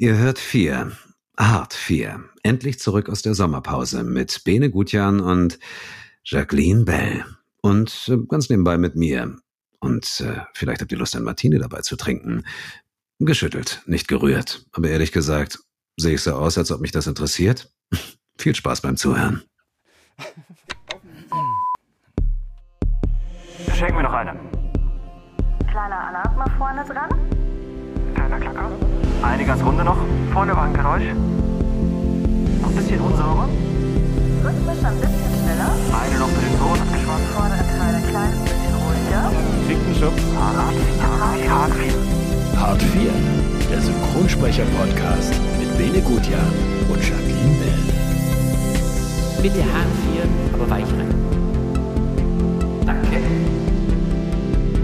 Ihr hört vier. Hart vier. Endlich zurück aus der Sommerpause mit Bene Gutjan und Jacqueline Bell. Und äh, ganz nebenbei mit mir. Und äh, vielleicht habt ihr Lust, ein Martini dabei zu trinken. Geschüttelt, nicht gerührt. Aber ehrlich gesagt, sehe ich so aus, als ob mich das interessiert. Viel Spaß beim Zuhören. Schenk mir noch eine. Kleiner Alarm vorne dran. Kleiner Klacker. Eine ganz runde noch. Vorne war ein Geräusch. Noch ein bisschen unsauber. Rhythmisch ein bisschen schneller. Eine noch für den Ton abgeschwommen. Vordere Teile klein bisschen ruhiger. Dicken Schubs. Hart, hart, hart viel. Hart 4, der Synchronsprecher-Podcast mit Bene Gutjahr und Jacqueline Bell. Bitte Hahn 4, aber weich rein.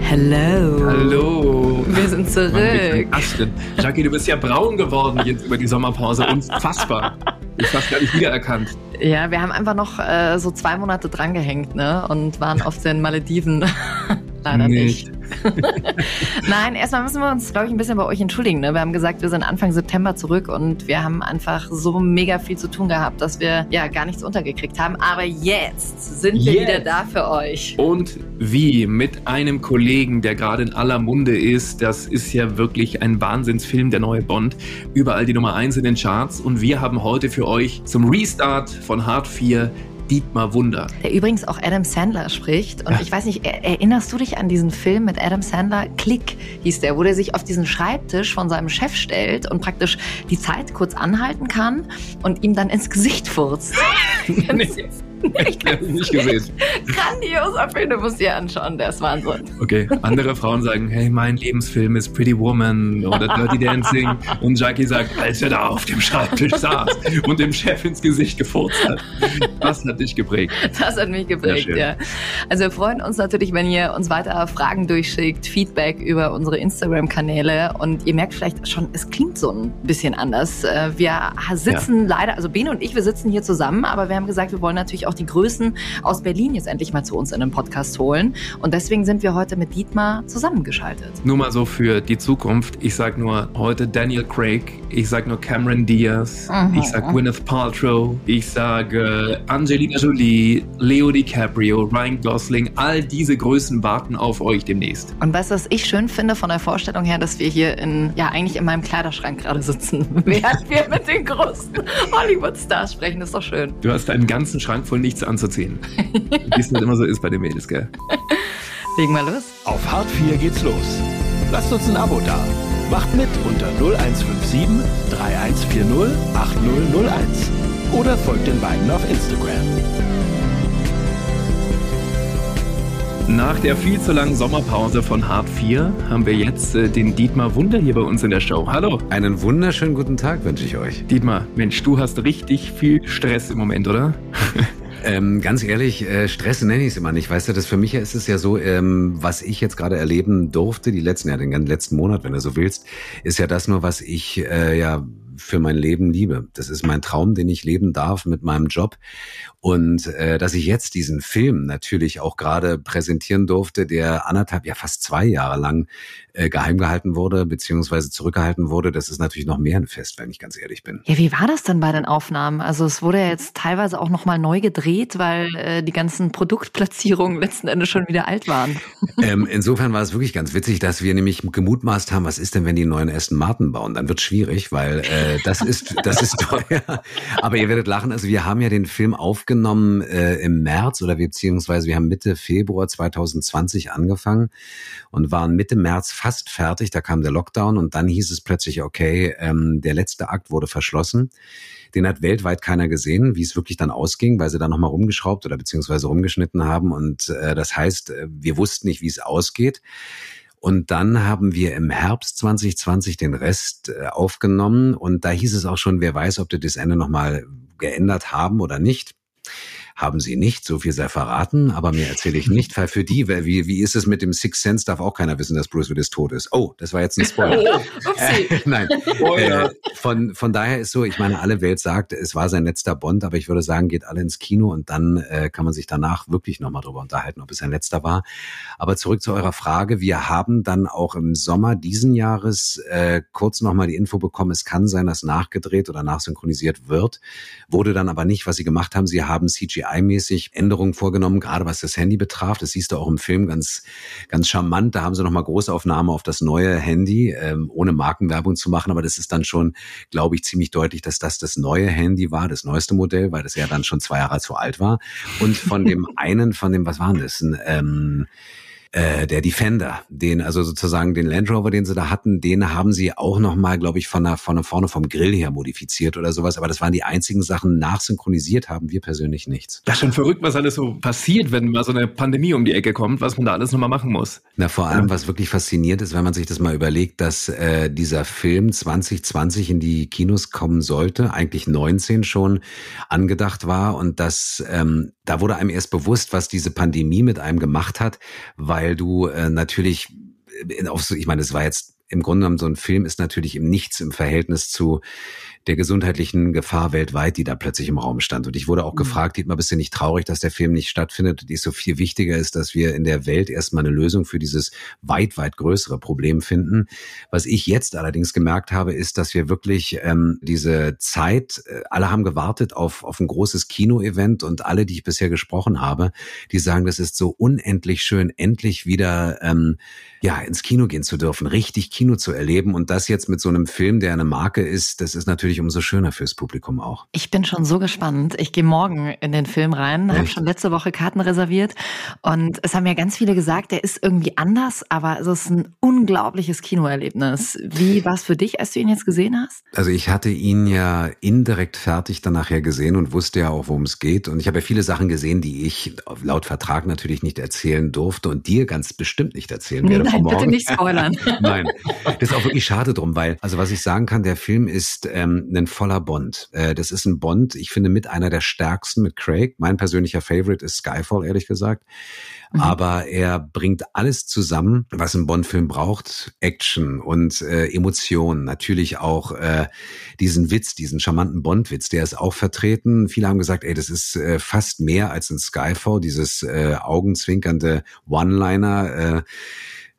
Hello. Hallo. Wir sind zurück. Astrid. Jackie, du bist ja braun geworden jetzt über die Sommerpause. Unfassbar. Ich hab's gar nicht wiedererkannt. Ja, wir haben einfach noch äh, so zwei Monate drangehängt, ne? Und waren auf den Malediven. Leider nicht. Nein, erstmal müssen wir uns, glaube ich, ein bisschen bei euch entschuldigen. Ne? Wir haben gesagt, wir sind Anfang September zurück und wir haben einfach so mega viel zu tun gehabt, dass wir ja gar nichts untergekriegt haben. Aber jetzt sind wir Jetzt. wieder da für euch. Und wie mit einem Kollegen, der gerade in aller Munde ist. Das ist ja wirklich ein Wahnsinnsfilm, der neue Bond. Überall die Nummer 1 in den Charts. Und wir haben heute für euch zum Restart von Hard 4 Dietmar Wunder. Der übrigens auch Adam Sandler spricht. Und ich weiß nicht, er, erinnerst du dich an diesen Film mit Adam Sandler? Klick hieß der, wo der sich auf diesen Schreibtisch von seinem Chef stellt und praktisch die Zeit kurz anhalten kann und ihm dann ins Gesicht furzt. Nee. Ich habe nicht gesehen. Grandioser Film, du musst dir anschauen, der ist Wahnsinn. Okay, andere Frauen sagen, hey, mein Lebensfilm ist Pretty Woman oder Dirty Dancing. Und Jackie sagt, als er da auf dem Schreibtisch saß und dem Chef ins Gesicht gefurzt hat. Das hat dich geprägt. Das hat mich geprägt, ja. Also wir freuen uns natürlich, wenn ihr uns weiter Fragen durchschickt, Feedback über unsere Instagram-Kanäle und ihr merkt vielleicht schon, es klingt so ein bisschen anders. Äh, Wir sitzen leider, also Bene und ich, wir sitzen hier zusammen, aber wir haben gesagt, wir wollen natürlich auch die Größen aus Berlin jetzt endlich mal zu uns in den Podcast holen und deswegen sind wir heute mit Dietmar zusammengeschaltet. Nur mal so für die Zukunft. Ich sag nur heute Daniel Craig. Ich sag nur Cameron Diaz. Mhm. Ich sag Gwyneth Paltrow. Ich sage Angelina Jolie, Leo DiCaprio, Ryan Gosling. All diese Größen warten auf euch demnächst. Und weißt du, was ich schön finde von der Vorstellung her, dass wir hier in, ja, eigentlich in meinem Kleiderschrank gerade sitzen, während wir mit den großen Hollywood-Stars sprechen. Das ist doch schön. Du hast einen ganzen Schrank voll nichts anzuziehen. Wie es halt immer so ist bei den Mädels, gell? Legen wir los. Auf Hart 4 geht's los. Lasst uns ein Abo da. Macht mit unter 0157 3140 8001. Oder folgt den beiden auf Instagram. Nach der viel zu langen Sommerpause von Hard 4 haben wir jetzt äh, den Dietmar Wunder hier bei uns in der Show. Hallo. Einen wunderschönen guten Tag wünsche ich euch. Dietmar, Mensch, du hast richtig viel Stress im Moment, oder? Ähm, ganz ehrlich, äh, Stress nenne ich es immer nicht. Weißt du, das für mich ist es ja so, ähm, was ich jetzt gerade erleben durfte, die letzten, ja, den ganzen letzten Monat, wenn du so willst, ist ja das nur, was ich äh, ja für mein Leben liebe. Das ist mein Traum, den ich leben darf mit meinem Job. Und äh, dass ich jetzt diesen Film natürlich auch gerade präsentieren durfte, der anderthalb, ja fast zwei Jahre lang äh, geheim gehalten wurde, beziehungsweise zurückgehalten wurde, das ist natürlich noch mehr ein Fest, wenn ich ganz ehrlich bin. Ja, wie war das denn bei den Aufnahmen? Also es wurde ja jetzt teilweise auch nochmal neu gedreht, weil äh, die ganzen Produktplatzierungen letzten Endes schon wieder alt waren. ähm, insofern war es wirklich ganz witzig, dass wir nämlich gemutmaßt haben, was ist denn, wenn die neuen Aston Martin bauen? Dann wird schwierig, weil äh, das ist das ist teuer. Aber ihr werdet lachen. Also wir haben ja den Film aufgenommen äh, im März oder wir, beziehungsweise wir haben Mitte Februar 2020 angefangen und waren Mitte März fast fertig. Da kam der Lockdown und dann hieß es plötzlich, okay, ähm, der letzte Akt wurde verschlossen. Den hat weltweit keiner gesehen, wie es wirklich dann ausging, weil sie da nochmal rumgeschraubt oder beziehungsweise rumgeschnitten haben. Und äh, das heißt, äh, wir wussten nicht, wie es ausgeht. Und dann haben wir im Herbst 2020 den Rest äh, aufgenommen. Und da hieß es auch schon, wer weiß, ob die das Ende nochmal geändert haben oder nicht. Haben sie nicht, so viel sei verraten, aber mehr erzähle ich nicht, weil für die, weil wie, wie ist es mit dem Sixth Sense, darf auch keiner wissen, dass Bruce Willis tot ist. Oh, das war jetzt ein Spoiler. Upsi. Äh, nein, äh, von, von daher ist so, ich meine, alle Welt sagt, es war sein letzter Bond, aber ich würde sagen, geht alle ins Kino und dann äh, kann man sich danach wirklich nochmal drüber unterhalten, ob es sein letzter war. Aber zurück zu eurer Frage. Wir haben dann auch im Sommer diesen Jahres äh, kurz nochmal die Info bekommen, es kann sein, dass nachgedreht oder nachsynchronisiert wird. Wurde dann aber nicht, was sie gemacht haben. Sie haben CGI-mäßig Änderungen vorgenommen, gerade was das Handy betraf. Das siehst du auch im Film ganz, ganz charmant. Da haben sie nochmal Großaufnahme auf das neue Handy, ähm, ohne Markenwerbung zu machen. Aber das ist dann schon, glaube ich, ziemlich deutlich, dass das das neue Handy war, das neueste Modell, weil das ja dann schon zwei Jahre zu alt war. Und von dem einen, von dem, was waren das? Ein, ähm, äh, der Defender, den also sozusagen den Land Rover, den sie da hatten, den haben sie auch noch mal, glaube ich, von der, von der vorne vom Grill her modifiziert oder sowas. Aber das waren die einzigen Sachen. Nachsynchronisiert haben wir persönlich nichts. Das ist schon verrückt, was alles so passiert, wenn mal so eine Pandemie um die Ecke kommt, was man da alles noch mal machen muss. Na, vor allem, was wirklich fasziniert ist, wenn man sich das mal überlegt, dass äh, dieser Film 2020 in die Kinos kommen sollte, eigentlich 19 schon angedacht war und dass ähm, da wurde einem erst bewusst, was diese Pandemie mit einem gemacht hat, weil du äh, natürlich äh, auf ich meine, es war jetzt im Grunde genommen so ein Film ist natürlich im Nichts im Verhältnis zu der gesundheitlichen Gefahr weltweit, die da plötzlich im Raum stand. Und ich wurde auch mhm. gefragt, Dietmar, bist du nicht traurig, dass der Film nicht stattfindet? Die so viel wichtiger ist, dass wir in der Welt erstmal eine Lösung für dieses weit, weit größere Problem finden. Was ich jetzt allerdings gemerkt habe, ist, dass wir wirklich ähm, diese Zeit, äh, alle haben gewartet auf, auf ein großes Kino-Event und alle, die ich bisher gesprochen habe, die sagen, das ist so unendlich schön, endlich wieder ähm, ja ins Kino gehen zu dürfen, richtig Kino zu erleben. Und das jetzt mit so einem Film, der eine Marke ist, das ist natürlich natürlich umso schöner fürs Publikum auch. Ich bin schon so gespannt. Ich gehe morgen in den Film rein, habe schon letzte Woche Karten reserviert und es haben ja ganz viele gesagt, der ist irgendwie anders, aber es ist ein unglaubliches Kinoerlebnis. Wie war es für dich, als du ihn jetzt gesehen hast? Also ich hatte ihn ja indirekt fertig dann nachher gesehen und wusste ja auch, worum es geht. Und ich habe ja viele Sachen gesehen, die ich laut Vertrag natürlich nicht erzählen durfte und dir ganz bestimmt nicht erzählen werde. Nein, bitte nicht spoilern. Nein, das ist auch wirklich schade drum, weil, also was ich sagen kann, der Film ist ähm, ein voller Bond. Äh, das ist ein Bond, ich finde, mit einer der stärksten mit Craig. Mein persönlicher Favorite ist Skyfall, ehrlich gesagt. Mhm. Aber er bringt alles zusammen, was ein Bond-Film braucht. Action und äh, Emotionen. Natürlich auch äh, diesen Witz, diesen charmanten Bond-Witz, der ist auch vertreten. Viele haben gesagt, ey, das ist äh, fast mehr als ein Skyfall, dieses äh, augenzwinkernde One-Liner. Äh,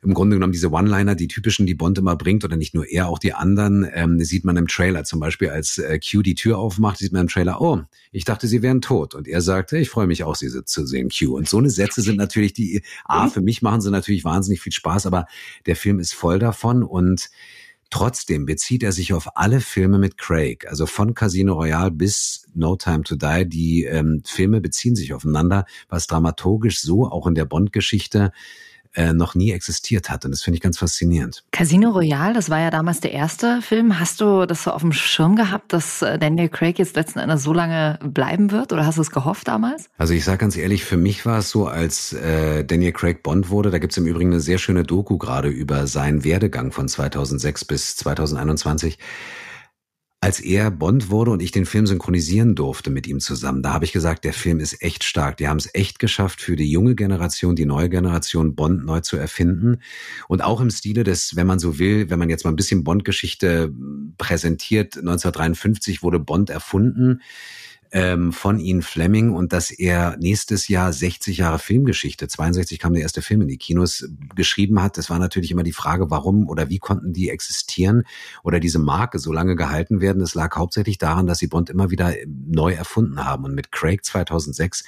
im Grunde genommen diese One-Liner, die typischen, die Bond immer bringt, oder nicht nur er, auch die anderen, ähm, sieht man im Trailer. Zum Beispiel, als äh, Q die Tür aufmacht, sieht man im Trailer, oh, ich dachte, sie wären tot. Und er sagte, ich freue mich auch, sie zu sehen, Q. Und so eine Sätze sind natürlich die, A, für mich machen sie natürlich wahnsinnig viel Spaß, aber der Film ist voll davon und Trotzdem bezieht er sich auf alle Filme mit Craig, also von Casino Royale bis No Time to Die. Die ähm, Filme beziehen sich aufeinander, was dramaturgisch so auch in der Bond-Geschichte äh, noch nie existiert hat. Und das finde ich ganz faszinierend. Casino Royale, das war ja damals der erste Film. Hast du das so auf dem Schirm gehabt, dass äh, Daniel Craig jetzt letzten Endes so lange bleiben wird? Oder hast du es gehofft damals? Also ich sage ganz ehrlich, für mich war es so, als äh, Daniel Craig Bond wurde, da gibt es im Übrigen eine sehr schöne Doku gerade über seinen Werdegang von 2006 bis 2021 als er Bond wurde und ich den Film synchronisieren durfte mit ihm zusammen, da habe ich gesagt, der Film ist echt stark. Die haben es echt geschafft, für die junge Generation, die neue Generation Bond neu zu erfinden. Und auch im Stile des, wenn man so will, wenn man jetzt mal ein bisschen Bond-Geschichte präsentiert, 1953 wurde Bond erfunden ähm, von Ian Fleming und dass er nächstes Jahr 60 Jahre Filmgeschichte, 62 kam der erste Film in die Kinos, geschrieben hat. Das war natürlich immer die Frage, warum oder wie konnten die existieren oder diese Marke so lange gehalten werden. Das lag hauptsächlich daran, dass sie Bond immer wieder neu erfunden haben. Und mit Craig 2006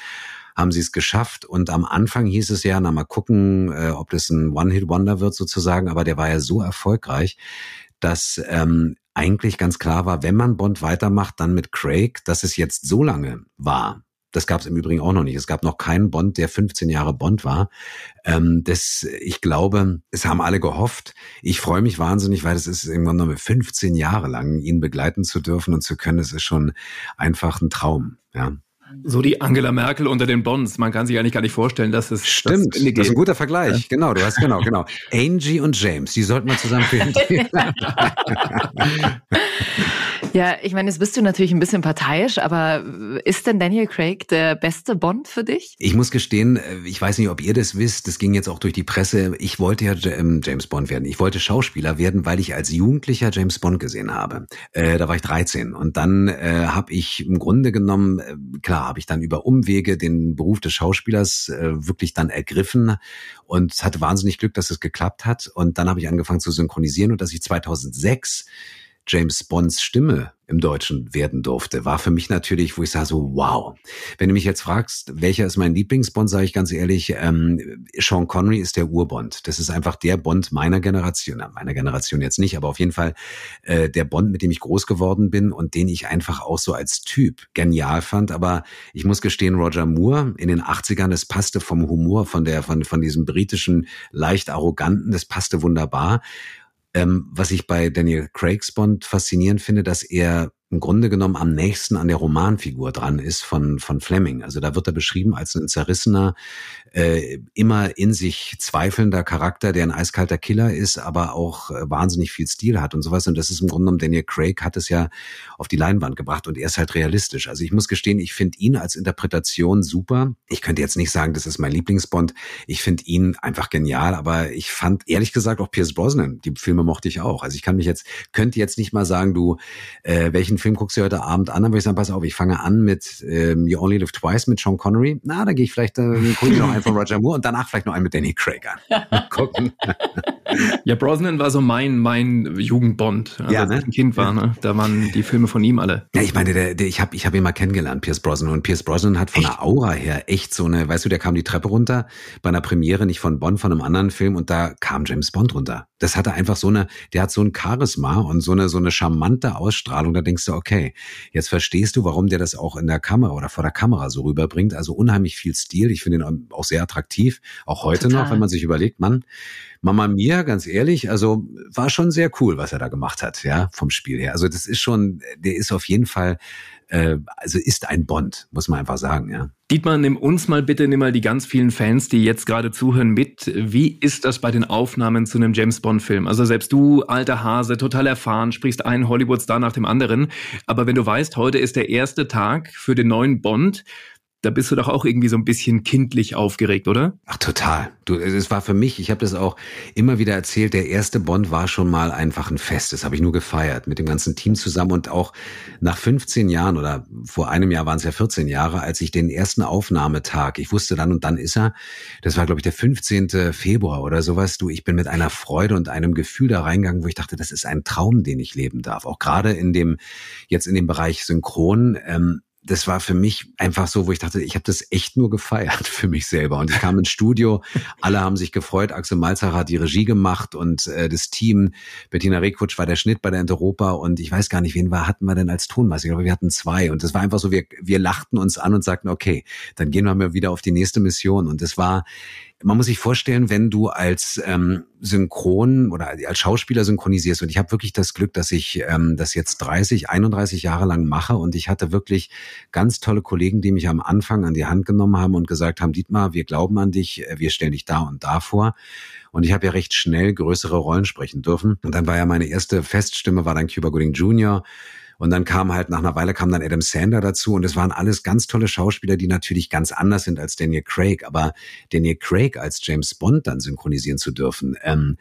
haben sie es geschafft. Und am Anfang hieß es ja, na mal gucken, äh, ob das ein One-Hit-Wonder wird sozusagen. Aber der war ja so erfolgreich, dass ähm, eigentlich ganz klar war, wenn man Bond weitermacht, dann mit Craig, dass es jetzt so lange war. Das gab es im Übrigen auch noch nicht. Es gab noch keinen Bond, der 15 Jahre Bond war. Ähm, das, ich glaube, es haben alle gehofft. Ich freue mich wahnsinnig, weil es ist irgendwann noch 15 Jahre lang, ihn begleiten zu dürfen und zu können. Es ist schon einfach ein Traum. Ja. So die Angela Merkel unter den Bonds. Man kann sich eigentlich gar nicht vorstellen, dass es stimmt. Das, das ist ein guter Vergleich. Ja. Genau, du hast genau, genau. Angie und James, die sollten wir zusammen finden. Ja, ich meine, jetzt bist du natürlich ein bisschen parteiisch, aber ist denn Daniel Craig der beste Bond für dich? Ich muss gestehen, äh, ich weiß nicht, ob ihr das wisst, das ging jetzt auch durch die Presse. Ich wollte ja ähm, James Bond werden. Ich wollte Schauspieler werden, weil ich als Jugendlicher James Bond gesehen habe. Äh, da war ich 13 und dann äh, habe ich im Grunde genommen, äh, klar, habe ich dann über Umwege den Beruf des Schauspielers äh, wirklich dann ergriffen und hatte wahnsinnig Glück, dass es geklappt hat. Und dann habe ich angefangen zu synchronisieren und dass ich 2006 James Bonds Stimme im Deutschen werden durfte, war für mich natürlich, wo ich sage so, wow. Wenn du mich jetzt fragst, welcher ist mein Lieblingsbond, sage ich ganz ehrlich, ähm, Sean Connery ist der Urbond. Das ist einfach der Bond meiner Generation, meiner Generation jetzt nicht, aber auf jeden Fall äh, der Bond, mit dem ich groß geworden bin und den ich einfach auch so als Typ genial fand. Aber ich muss gestehen, Roger Moore in den 80ern, das passte vom Humor, von der, von, von diesem britischen, leicht arroganten, das passte wunderbar. Ähm, was ich bei Daniel Craigs Bond faszinierend finde, dass er im Grunde genommen am nächsten an der Romanfigur dran ist von, von Fleming. Also da wird er beschrieben als ein zerrissener, äh, immer in sich zweifelnder Charakter, der ein eiskalter Killer ist, aber auch äh, wahnsinnig viel Stil hat und sowas. Und das ist im Grunde genommen, Daniel Craig hat es ja auf die Leinwand gebracht und er ist halt realistisch. Also ich muss gestehen, ich finde ihn als Interpretation super. Ich könnte jetzt nicht sagen, das ist mein Lieblingsbond. Ich finde ihn einfach genial, aber ich fand ehrlich gesagt auch Pierce Brosnan, die Filme mochte ich auch. Also ich kann mich jetzt, könnte jetzt nicht mal sagen, du, äh, welchen Film guckst du heute Abend an? Dann würde ich sagen, pass auf, ich fange an mit ähm, You Only Live Twice mit Sean Connery. Na, da gehe ich vielleicht, äh, gucke ich noch einen von Roger Moore und danach vielleicht noch einen mit Danny Craig an. Mal gucken. ja, Brosnan war so mein, mein Jugendbond, also ja, ne? als ich ein Kind war. Ne? Da waren die Filme von ihm alle. Ja, ich meine, der, der, ich habe ich hab ihn mal kennengelernt, Pierce Brosnan. Und Pierce Brosnan hat von echt? der Aura her echt so eine, weißt du, der kam die Treppe runter bei einer Premiere, nicht von Bond, von einem anderen Film und da kam James Bond runter. Das hatte einfach so eine, der hat so ein Charisma und so eine, so eine charmante Ausstrahlung. Da denkst du, okay, jetzt verstehst du, warum der das auch in der Kamera oder vor der Kamera so rüberbringt. Also unheimlich viel Stil. Ich finde ihn auch sehr attraktiv. Auch heute Total. noch, wenn man sich überlegt, Mann, Mama Mia, ganz ehrlich, also war schon sehr cool, was er da gemacht hat, ja, vom Spiel her. Also das ist schon, der ist auf jeden Fall äh, also ist ein Bond, muss man einfach sagen, ja. Dietmar, nimm uns mal bitte, nimm mal die ganz vielen Fans, die jetzt gerade zuhören, mit. Wie ist das bei den Aufnahmen zu einem James Bond-Film? Also selbst du, alter Hase, total erfahren, sprichst einen Hollywood-Star nach dem anderen. Aber wenn du weißt, heute ist der erste Tag für den neuen Bond, da bist du doch auch irgendwie so ein bisschen kindlich aufgeregt, oder? Ach, total. Du, es war für mich, ich habe das auch immer wieder erzählt, der erste Bond war schon mal einfach ein Fest. Das habe ich nur gefeiert mit dem ganzen Team zusammen und auch nach 15 Jahren oder vor einem Jahr waren es ja 14 Jahre, als ich den ersten Aufnahmetag, ich wusste dann und dann ist er, das war glaube ich der 15. Februar oder sowas, du, ich bin mit einer Freude und einem Gefühl da reingegangen, wo ich dachte, das ist ein Traum, den ich leben darf. Auch gerade in dem, jetzt in dem Bereich Synchron, ähm, das war für mich einfach so, wo ich dachte, ich habe das echt nur gefeiert für mich selber. Und ich kam ins Studio, alle haben sich gefreut. Axel Malzacher hat die Regie gemacht und äh, das Team, Bettina Rekutsch war der Schnitt bei der Europa und ich weiß gar nicht, wen war, hatten wir denn als Tonmeister? Ich glaube, wir hatten zwei. Und das war einfach so, wir, wir lachten uns an und sagten, okay, dann gehen wir mal wieder auf die nächste Mission. Und das war, man muss sich vorstellen, wenn du als ähm, Synchron oder als Schauspieler synchronisierst und ich habe wirklich das Glück, dass ich ähm, das jetzt 30, 31 Jahre lang mache und ich hatte wirklich ganz tolle Kollegen, die mich am Anfang an die Hand genommen haben und gesagt haben, Dietmar, wir glauben an dich, äh, wir stellen dich da und da vor. Und ich habe ja recht schnell größere Rollen sprechen dürfen. Und dann war ja meine erste Feststimme, war dann Cuba Gooding Jr., und dann kam halt, nach einer Weile kam dann Adam Sander dazu und es waren alles ganz tolle Schauspieler, die natürlich ganz anders sind als Daniel Craig. Aber Daniel Craig als James Bond dann synchronisieren zu dürfen, ähm,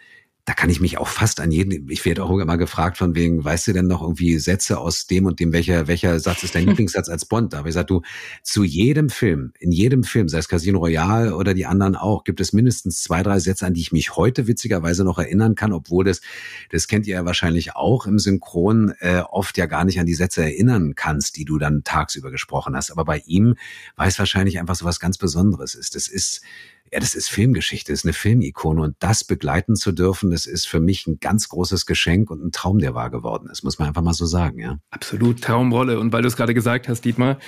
da kann ich mich auch fast an jeden, ich werde auch immer gefragt von wegen, weißt du denn noch irgendwie Sätze aus dem und dem, welcher, welcher Satz ist dein Lieblingssatz als Bond? Da habe ich gesagt, du, zu jedem Film, in jedem Film, sei es Casino Royale oder die anderen auch, gibt es mindestens zwei, drei Sätze, an die ich mich heute witzigerweise noch erinnern kann, obwohl das, das kennt ihr ja wahrscheinlich auch im Synchron, äh, oft ja gar nicht an die Sätze erinnern kannst, die du dann tagsüber gesprochen hast. Aber bei ihm weiß wahrscheinlich einfach so was ganz Besonderes ist. Das ist, ja, das ist Filmgeschichte, das ist eine Filmikone und das begleiten zu dürfen, das ist für mich ein ganz großes Geschenk und ein Traum, der wahr geworden ist, muss man einfach mal so sagen, ja. Absolut, Traumrolle. Und weil du es gerade gesagt hast, Dietmar,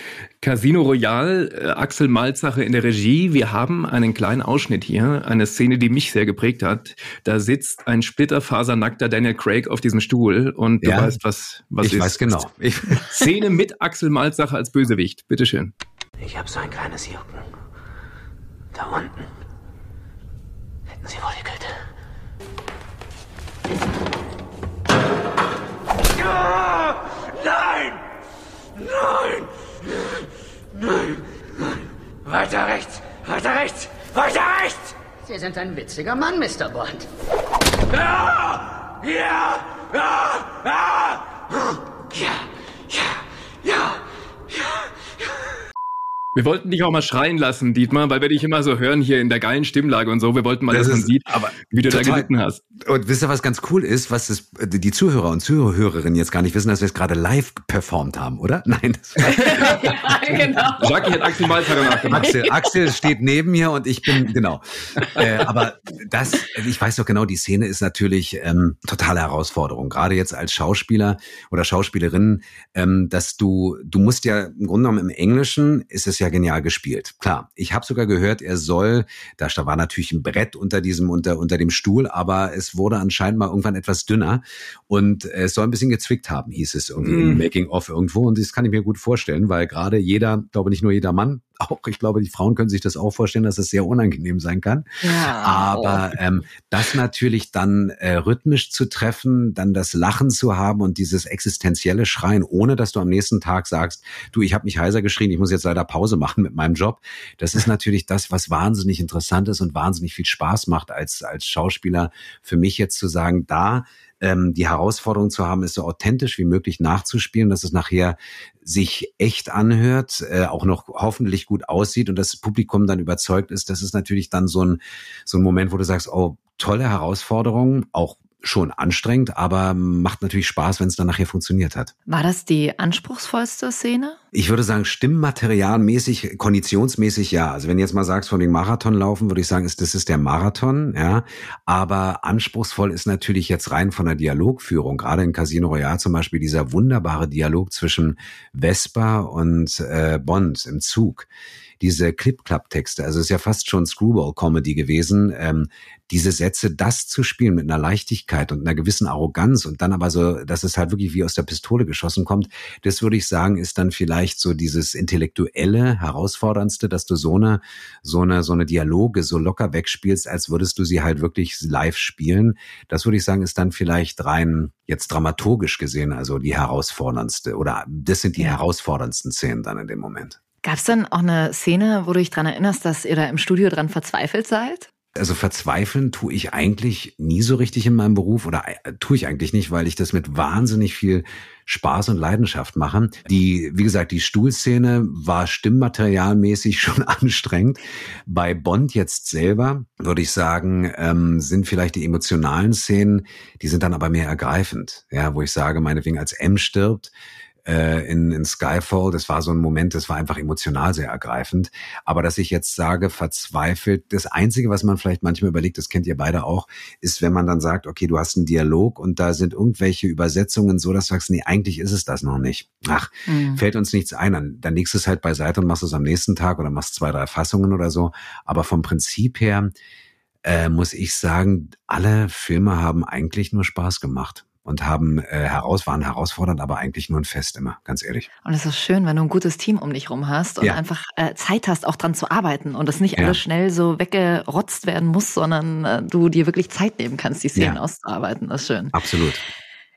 Casino Royale, äh, Axel Malzache in der Regie, wir haben einen kleinen Ausschnitt hier, eine Szene, die mich sehr geprägt hat. Da sitzt ein splitterfasernackter Daniel Craig auf diesem Stuhl und du ja, weißt, was, was ich ist. Ich weiß genau. Ich Szene mit Axel Malzache als Bösewicht. Bitteschön. Ich habe so ein kleines Jucken. Da unten. Hätten Sie wohl die Güte. Nein! Nein! Nein! Weiter rechts! Weiter rechts! Weiter rechts! Sie sind ein witziger Mann, Mr. Bond. Ja! Ja! Ja! Ja! Ja! Ja! Ja! ja. Wir wollten dich auch mal schreien lassen, Dietmar, weil wir dich immer so hören hier in der geilen Stimmlage und so. Wir wollten mal, Das dass man sieht, aber wie du da total- gelitten hast. Und wisst ihr, was ganz cool ist, was das, die Zuhörer und Zuhörerinnen jetzt gar nicht wissen, dass wir es gerade live performt haben, oder? Nein, das war ja, genau. Jackie hat Axel Malzager nachgemacht. Axel. Axel steht neben mir und ich bin, genau. Äh, aber das, ich weiß doch genau, die Szene ist natürlich ähm, totale Herausforderung. Gerade jetzt als Schauspieler oder Schauspielerin, ähm, dass du, du musst ja im Grunde genommen im Englischen ist es ja genial gespielt. Klar, ich habe sogar gehört, er soll, da war natürlich ein Brett unter diesem, unter, unter dem Stuhl, aber es wurde anscheinend mal irgendwann etwas dünner und es soll ein bisschen gezwickt haben, hieß es irgendwie im Making-of irgendwo. Und das kann ich mir gut vorstellen, weil gerade jeder, glaube nicht nur jeder Mann, auch ich glaube, die Frauen können sich das auch vorstellen, dass es sehr unangenehm sein kann. Ja. Aber ähm, das natürlich dann äh, rhythmisch zu treffen, dann das Lachen zu haben und dieses existenzielle Schreien, ohne dass du am nächsten Tag sagst, du, ich habe mich heiser geschrien, ich muss jetzt leider Pause machen mit meinem Job. Das ist natürlich das, was wahnsinnig interessant ist und wahnsinnig viel Spaß macht als als Schauspieler. Für mich jetzt zu sagen, da ähm, die Herausforderung zu haben, ist so authentisch wie möglich nachzuspielen, dass es nachher sich echt anhört, äh, auch noch hoffentlich gut aussieht und das Publikum dann überzeugt ist. Das ist natürlich dann so ein, so ein Moment, wo du sagst, oh, tolle Herausforderung, auch schon anstrengend, aber macht natürlich Spaß, wenn es dann nachher funktioniert hat. War das die anspruchsvollste Szene? Ich würde sagen, stimmmaterialmäßig, konditionsmäßig ja. Also wenn du jetzt mal sagst, von dem Marathon laufen, würde ich sagen, ist, das ist der Marathon, ja. Aber anspruchsvoll ist natürlich jetzt rein von der Dialogführung. Gerade in Casino Royale zum Beispiel dieser wunderbare Dialog zwischen Vesper und äh, Bond im Zug. Diese Clip-Clap-Texte, also es ist ja fast schon Screwball-Comedy gewesen, ähm, diese Sätze, das zu spielen mit einer Leichtigkeit und einer gewissen Arroganz und dann aber so, dass es halt wirklich wie aus der Pistole geschossen kommt, das würde ich sagen, ist dann vielleicht so dieses intellektuelle, herausforderndste, dass du so eine, so eine, so eine Dialoge so locker wegspielst, als würdest du sie halt wirklich live spielen. Das würde ich sagen, ist dann vielleicht rein jetzt dramaturgisch gesehen, also die herausforderndste oder das sind die herausforderndsten Szenen dann in dem Moment. Gab es denn auch eine Szene, wo du dich dran erinnerst, dass ihr da im Studio dran verzweifelt seid? Also verzweifeln tue ich eigentlich nie so richtig in meinem Beruf oder äh, tue ich eigentlich nicht, weil ich das mit wahnsinnig viel Spaß und Leidenschaft mache. Die, wie gesagt, die Stuhlszene war stimmmaterialmäßig schon anstrengend. Bei Bond jetzt selber würde ich sagen, ähm, sind vielleicht die emotionalen Szenen, die sind dann aber mehr ergreifend. Ja, wo ich sage, meinetwegen als M stirbt, in, in Skyfall, das war so ein Moment, das war einfach emotional sehr ergreifend. Aber dass ich jetzt sage, verzweifelt, das Einzige, was man vielleicht manchmal überlegt, das kennt ihr beide auch, ist, wenn man dann sagt, okay, du hast einen Dialog und da sind irgendwelche Übersetzungen so, dass du sagst, nee, eigentlich ist es das noch nicht. Ach, Mhm. fällt uns nichts ein. Dann, dann legst du es halt beiseite und machst es am nächsten Tag oder machst zwei, drei Fassungen oder so. Aber vom Prinzip her äh, muss ich sagen, alle Filme haben eigentlich nur Spaß gemacht und haben äh, heraus waren herausfordernd, aber eigentlich nur ein Fest immer, ganz ehrlich. Und es ist schön, wenn du ein gutes Team um dich rum hast und Ja. einfach äh, Zeit hast, auch dran zu arbeiten und das nicht Ja. alles schnell so weggerotzt werden muss, sondern äh, du dir wirklich Zeit nehmen kannst, die Szenen Ja. auszuarbeiten. Das ist schön. Absolut.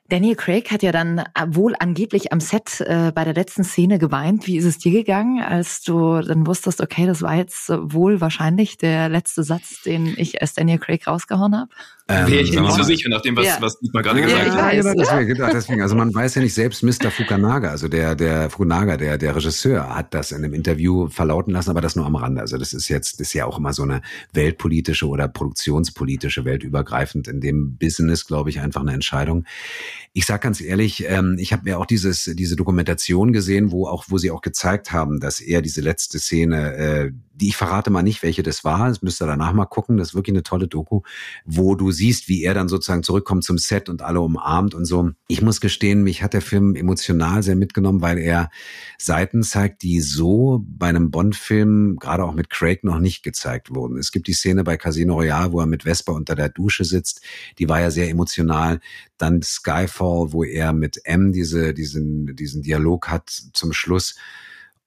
Daniel Craig hat ja dann äh, wohl angeblich am Set äh, bei der letzten Szene geweint. Wie ist es dir gegangen, als du dann wusstest, okay, das war jetzt äh, wohl wahrscheinlich der letzte Satz, den ich als Daniel Craig rausgehauen habe? Ähm, Wäre ich nicht so sicher, nach dem, was, Ja. was Dietmar gerade Ja, gesagt ich hat. weiß. Ja, deswegen, genau, deswegen. Also man weiß ja nicht selbst, Mr. Fukunaga, also der, der Fukunaga, der, der Regisseur, hat das in einem Interview verlauten lassen, aber das nur am Rande. Also das ist jetzt, das ist ja auch immer so eine weltpolitische oder produktionspolitische, weltübergreifend in dem Business, glaube ich, einfach eine Entscheidung. Ich sag ganz ehrlich, ähm, ich habe mir auch dieses, diese Dokumentation gesehen, wo auch, wo sie auch gezeigt haben, dass er diese letzte Szene, äh, die ich verrate mal nicht, welche das war, das müsst ihr danach mal gucken, das ist wirklich eine tolle Doku, wo du siehst, wie er dann sozusagen zurückkommt zum Set und alle umarmt und so. Ich muss gestehen, mich hat der Film emotional sehr mitgenommen, weil er Seiten zeigt, die so bei einem Bond-Film, gerade auch mit Craig, noch nicht gezeigt wurden. Es gibt die Szene bei Casino Royale, wo er mit Vesper unter der Dusche sitzt, die war ja sehr emotional. Dann Skyfall, wo er mit M diese, diesen, diesen Dialog hat zum Schluss.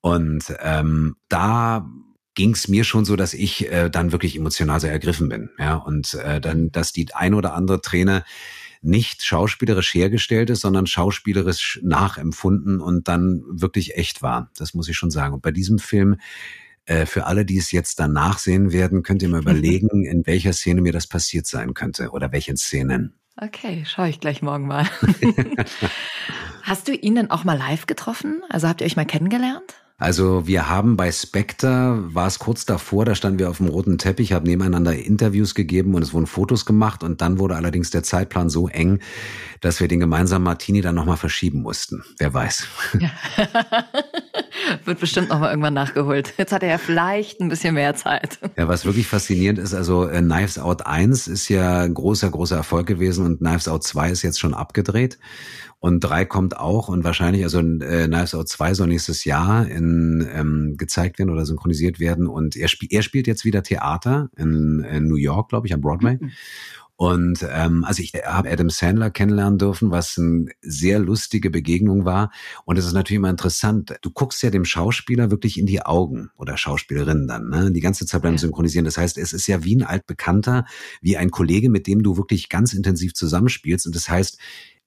Und ähm, da ging es mir schon so, dass ich äh, dann wirklich emotional sehr ergriffen bin. Ja, und äh, dann, dass die ein oder andere Träne nicht schauspielerisch hergestellt ist, sondern schauspielerisch nachempfunden und dann wirklich echt war. Das muss ich schon sagen. Und bei diesem Film Äh, für alle, die es jetzt danach sehen werden, könnt ihr mal überlegen, in welcher Szene mir das passiert sein könnte oder welchen Szenen. Okay, schaue ich gleich morgen mal. Hast du ihn denn auch mal live getroffen? Also habt ihr euch mal kennengelernt? Also wir haben bei Spectre, war es kurz davor, da standen wir auf dem roten Teppich, haben nebeneinander Interviews gegeben und es wurden Fotos gemacht und dann wurde allerdings der Zeitplan so eng, dass wir den gemeinsamen Martini dann nochmal verschieben mussten. Wer weiß. Ja. Wird bestimmt nochmal irgendwann nachgeholt. Jetzt hat er ja vielleicht ein bisschen mehr Zeit. Ja, was wirklich faszinierend ist, also äh, Knives Out 1 ist ja ein großer, großer Erfolg gewesen und Knives Out 2 ist jetzt schon abgedreht. Und drei kommt auch und wahrscheinlich, also äh, Knives Out 2 soll nächstes Jahr in, ähm, gezeigt werden oder synchronisiert werden. Und er, spielt er spielt jetzt wieder Theater in, in New York, glaube ich, am Broadway. Mhm. Und ähm, also ich habe Adam Sandler kennenlernen dürfen, was eine sehr lustige Begegnung war. Und es ist natürlich immer interessant. Du guckst ja dem Schauspieler wirklich in die Augen oder Schauspielerin dann, ne? Die ganze Zeit beim ja. Synchronisieren. Das heißt, es ist ja wie ein altbekannter, wie ein Kollege, mit dem du wirklich ganz intensiv zusammenspielst. Und das heißt,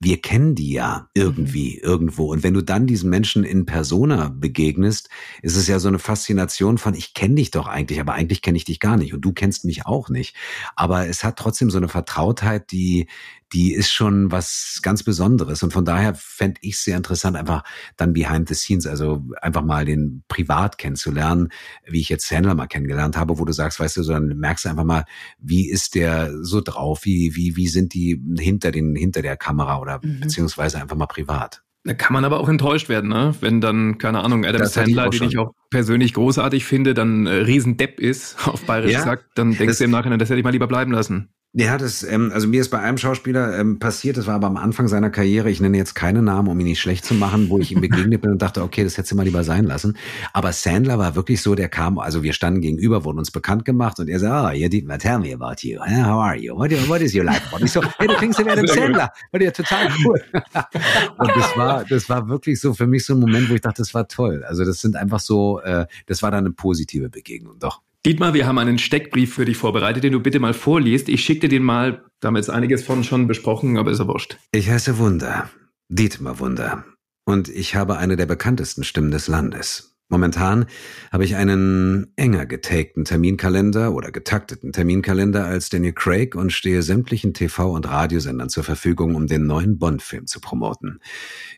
wir kennen die ja irgendwie mhm. irgendwo. Und wenn du dann diesen Menschen in Persona begegnest, ist es ja so eine Faszination von, ich kenne dich doch eigentlich, aber eigentlich kenne ich dich gar nicht und du kennst mich auch nicht. Aber es hat trotzdem so eine Vertrautheit, die, die ist schon was ganz Besonderes. Und von daher fände ich sehr interessant, einfach dann behind the scenes, also einfach mal den privat kennenzulernen, wie ich jetzt Sandler mal kennengelernt habe, wo du sagst, weißt du, so dann merkst du einfach mal, wie ist der so drauf, wie, wie, wie sind die hinter den, hinter der Kamera oder mhm. beziehungsweise einfach mal privat. Da kann man aber auch enttäuscht werden, ne? Wenn dann, keine Ahnung, Adam das Sandler, den ich auch persönlich großartig finde, dann äh, Riesendepp ist, auf Bayerisch ja, gesagt, dann denkst du im Nachhinein, das hätte ich mal lieber bleiben lassen. Ja, das, ähm, also mir ist bei einem Schauspieler ähm, passiert, das war aber am Anfang seiner Karriere, ich nenne jetzt keine Namen, um ihn nicht schlecht zu machen, wo ich ihm begegnet bin und dachte, okay, das hättest du mal lieber sein lassen. Aber Sandler war wirklich so, der kam, also wir standen gegenüber, wurden uns bekannt gemacht und er sagte, oh, you didn't tell me about you. How are you? What, what is your life? Und ich so, hey, du klingst ja wie Adam Sandler. Und ja total cool. und das war, das war wirklich so für mich so ein Moment, wo ich dachte, das war toll. Also das sind einfach so, äh, das war dann eine positive Begegnung, doch. Dietmar, wir haben einen Steckbrief für dich vorbereitet, den du bitte mal vorliest. Ich schicke dir den mal, da haben wir jetzt einiges von schon besprochen, aber ist ja wurscht. Ich heiße Wunder, Dietmar Wunder. Und ich habe eine der bekanntesten Stimmen des Landes. Momentan habe ich einen enger getakten Terminkalender oder getakteten Terminkalender als Daniel Craig und stehe sämtlichen TV- und Radiosendern zur Verfügung, um den neuen Bond-Film zu promoten.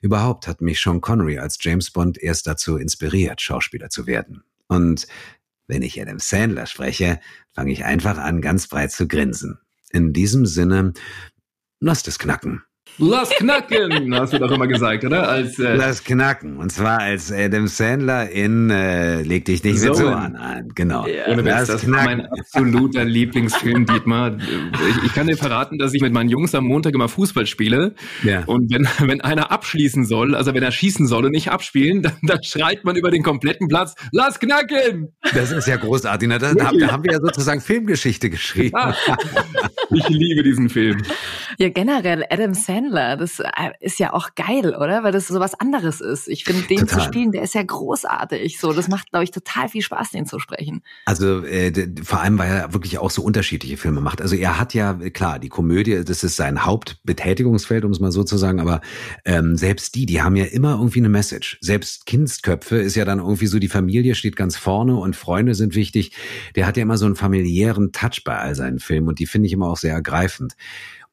Überhaupt hat mich Sean Connery als James Bond erst dazu inspiriert, Schauspieler zu werden. Und wenn ich Adam Sandler spreche, fange ich einfach an, ganz breit zu grinsen. In diesem Sinne, lasst es knacken. Lass knacken, hast du doch immer gesagt, oder? Als, äh Lass knacken. Und zwar als Adam Sandler in äh, Leg dich nicht so mit so an. an. Genau. Ja. Ohne Witz, das knacken. war mein absoluter Lieblingsfilm, Dietmar. Ich, ich, kann dir verraten, dass ich mit meinen Jungs am Montag immer Fußball spiele. Ja. Und wenn, wenn einer abschließen soll, also wenn er schießen soll und nicht abspielen, dann, dann schreit man über den kompletten Platz, lass knacken! Das ist ja großartig. Na, da, da haben wir ja sozusagen Filmgeschichte geschrieben. ich liebe diesen Film. Ja, generell Adam Sandler Chandler, das äh, ist ja auch geil, oder? Weil das so was anderes ist. Ich finde, den total. zu spielen, der ist ja großartig. So, das macht, glaube ich, total viel Spaß, den zu sprechen. Also äh, vor allem, weil er wirklich auch so unterschiedliche Filme macht. Also er hat ja, klar, die Komödie, das ist sein Hauptbetätigungsfeld, um es mal so zu sagen, aber ähm, selbst die, die haben ja immer irgendwie eine Message. Selbst Kindsköpfe ist ja dann irgendwie so, die Familie steht ganz vorne und Freunde sind wichtig. Der hat ja immer so einen familiären Touch bei all seinen Filmen und die finde ich immer auch sehr ergreifend.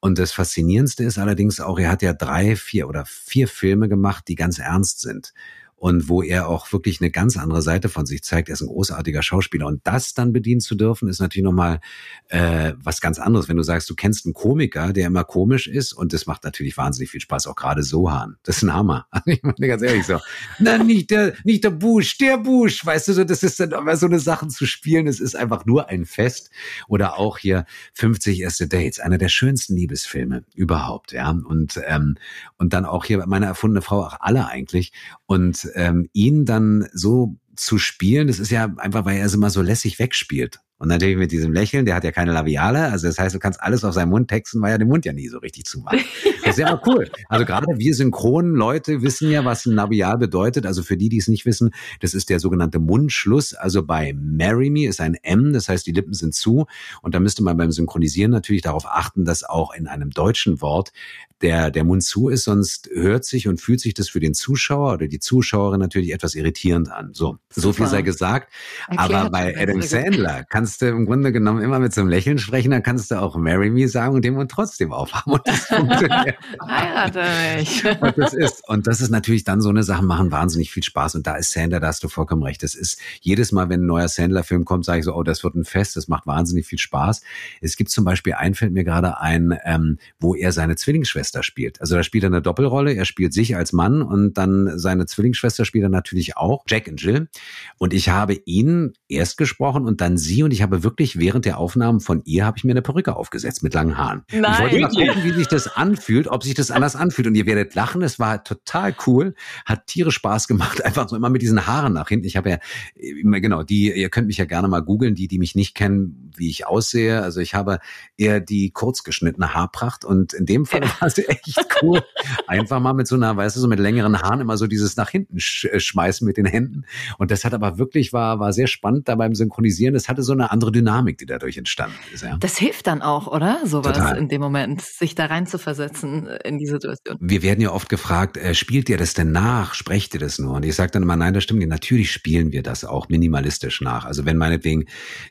Und das Faszinierendste ist allerdings auch, er hat ja drei, vier oder vier Filme gemacht, die ganz ernst sind und wo er auch wirklich eine ganz andere Seite von sich zeigt. Er ist ein großartiger Schauspieler und das dann bedienen zu dürfen, ist natürlich nochmal äh, was ganz anderes. Wenn du sagst, du kennst einen Komiker, der immer komisch ist und das macht natürlich wahnsinnig viel Spaß, auch gerade Sohan. Das ist ein Hammer. ich meine ganz ehrlich so. Nein, nicht der, nicht der Busch, der Busch. Weißt du, so, das ist dann aber so eine Sachen zu spielen. Es ist einfach nur ein Fest. Oder auch hier 50 erste Dates, einer der schönsten Liebesfilme überhaupt, ja. Und ähm, und dann auch hier meine erfundene Frau, auch alle eigentlich. Und ähm, ihn dann so zu spielen, das ist ja einfach, weil er es immer so lässig wegspielt. Und natürlich mit diesem Lächeln, der hat ja keine Labiale, also das heißt, du kannst alles auf seinen Mund texten, weil er den Mund ja nie so richtig zumacht. Das ist ja immer cool. Also gerade wir synchronen Leute wissen ja, was ein Labial bedeutet. Also für die, die es nicht wissen, das ist der sogenannte Mundschluss. Also bei Marry Me ist ein M, das heißt, die Lippen sind zu. Und da müsste man beim Synchronisieren natürlich darauf achten, dass auch in einem deutschen Wort der, der Mund zu ist, sonst hört sich und fühlt sich das für den Zuschauer oder die Zuschauerin natürlich etwas irritierend an. So, so viel sei gesagt. Erklärt Aber bei Adam. Sandler kannst du im Grunde genommen immer mit so einem Lächeln sprechen, dann kannst du auch Marry Me sagen und den Mund trotzdem aufhaben. Und das funktioniert. Heirate mich. Und das ist, und das ist natürlich dann so eine Sache, machen wahnsinnig viel Spaß. Und da ist Sandler, da hast du vollkommen recht. Das ist jedes Mal, wenn ein neuer Sandler-Film kommt, sage ich so, oh, das wird ein Fest, das macht wahnsinnig viel Spaß. Es gibt zum Beispiel ein, fällt mir gerade ein, ähm, wo er seine Zwillingsschwester spielt. Also da spielt er eine Doppelrolle. Er spielt sich als Mann und dann seine Zwillingsschwester spielt er natürlich auch, Jack und Jill. Und ich habe ihn erst gesprochen und dann sie und ich habe wirklich während der Aufnahmen von ihr habe ich mir eine Perücke aufgesetzt mit langen Haaren. Ich Nein. wollte mal gucken, wie sich das anfühlt, ob sich das anders anfühlt. Und ihr werdet lachen, es war total cool, hat Tiere Spaß gemacht, einfach so immer mit diesen Haaren nach hinten. Ich habe ja immer, genau, die, ihr könnt mich ja gerne mal googeln, die, die mich nicht kennen, wie ich aussehe. Also ich habe eher die kurz geschnittene Haarpracht und in dem Fall war sie echt cool. Einfach mal mit so einer, weißt du, so mit längeren Haaren immer so dieses nach hinten sch äh, schmeißen mit den Händen. Und das hat aber wirklich, war, war sehr spannend da beim Synchronisieren. Es hatte so eine andere Dynamik, die dadurch entstanden ist. Ja. Das hilft dann auch, oder? Sowas Total. in dem Moment, sich da rein zu versetzen in die Situation. Wir werden ja oft gefragt, äh, spielt ihr das denn nach? Sprecht ihr das nur? Und ich sage dann immer, nein, das stimmt nicht. Natürlich spielen wir das auch minimalistisch nach. Also wenn meinetwegen